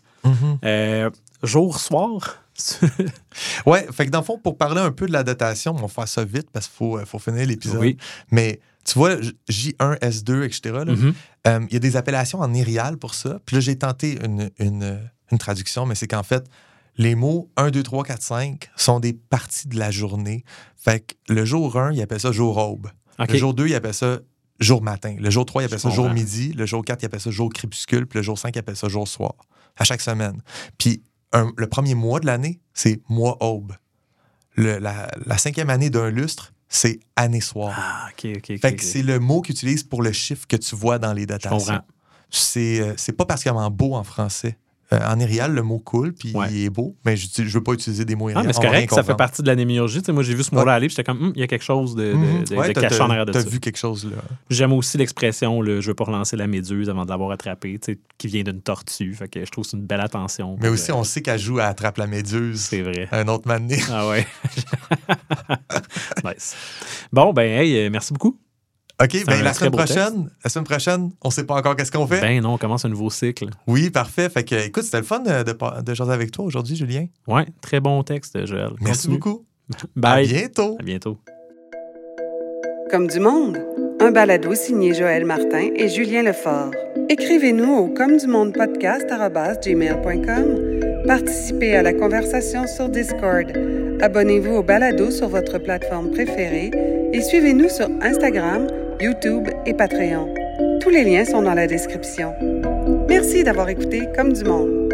Euh, Jour-soir, *laughs* Ouais, fait que dans le fond, pour parler un peu de la datation, on va faire ça vite parce qu'il faut, euh, faut finir l'épisode. Oui. Mais tu vois, J- J1, S2, etc.. Euh, il y a des appellations en irial pour ça. Puis là, j'ai tenté une, une- une traduction, mais c'est qu'en fait, les mots 1, 2, 3, 4, 5 sont des parties de la journée. Fait que le jour 1, il appelle ça jour aube. Le jour 2, il appelle ça jour matin. Le jour 3, il appelle ça jour midi. Le jour 4, il appelle ça jour crépuscule. Puis le jour 5, il appelle ça jour soir. À chaque semaine. Puis un- le premier mois de l'année, c'est mois aube. Le- la, la cinquième année d'un lustre, c'est année soir. Ah, OK, OK. Fait que c'est le mot qu'ils utilisent pour le chiffre que tu vois dans les datations. C'est euh, c'est pas particulièrement beau en français. Euh, en irial, le mot coule, puis Ouais. il est beau, mais je, je veux pas utiliser des mots Ah, mais c'est correct, ça fait partie de la moi, j'ai vu ce mot-là aller, puis j'étais comme, Hum, il y a quelque chose de, de, Mhm. de- Ouais, de t'as- caché en arrière de T'as ça. vu quelque chose là. J'aime aussi l'expression, le, je veux pas relancer la méduse avant de l'avoir attrapée, qui vient d'une tortue. Fait que je trouve que c'est une belle attention. Mais aussi, euh, on sait qu'elle joue à Attrape la méduse. C'est vrai. Un autre donné. Ah ouais. *laughs* nice. Bon, ben, hey, euh, merci beaucoup. OK, ben, un la semaine prochaine, la semaine prochaine, on sait pas encore qu'est-ce qu'on fait. Ben non, on commence un nouveau cycle. Oui, parfait. Fait que, écoute, c'était le fun de, de, de jaser avec toi aujourd'hui, Julien. Ouais, très bon texte, Joël. Merci Continue. beaucoup. *laughs* Bye. À bientôt. À bientôt. Comme du monde, un balado signé Joël Martin et Julien Lefort. Écrivez-nous au comme du monde podcast@gmail.com. Participez à la conversation sur Discord. Abonnez-vous au balado sur votre plateforme préférée et suivez-nous sur Instagram, YouTube et Patreon. Tous les liens sont dans la description. Merci d'avoir écouté Comme du monde.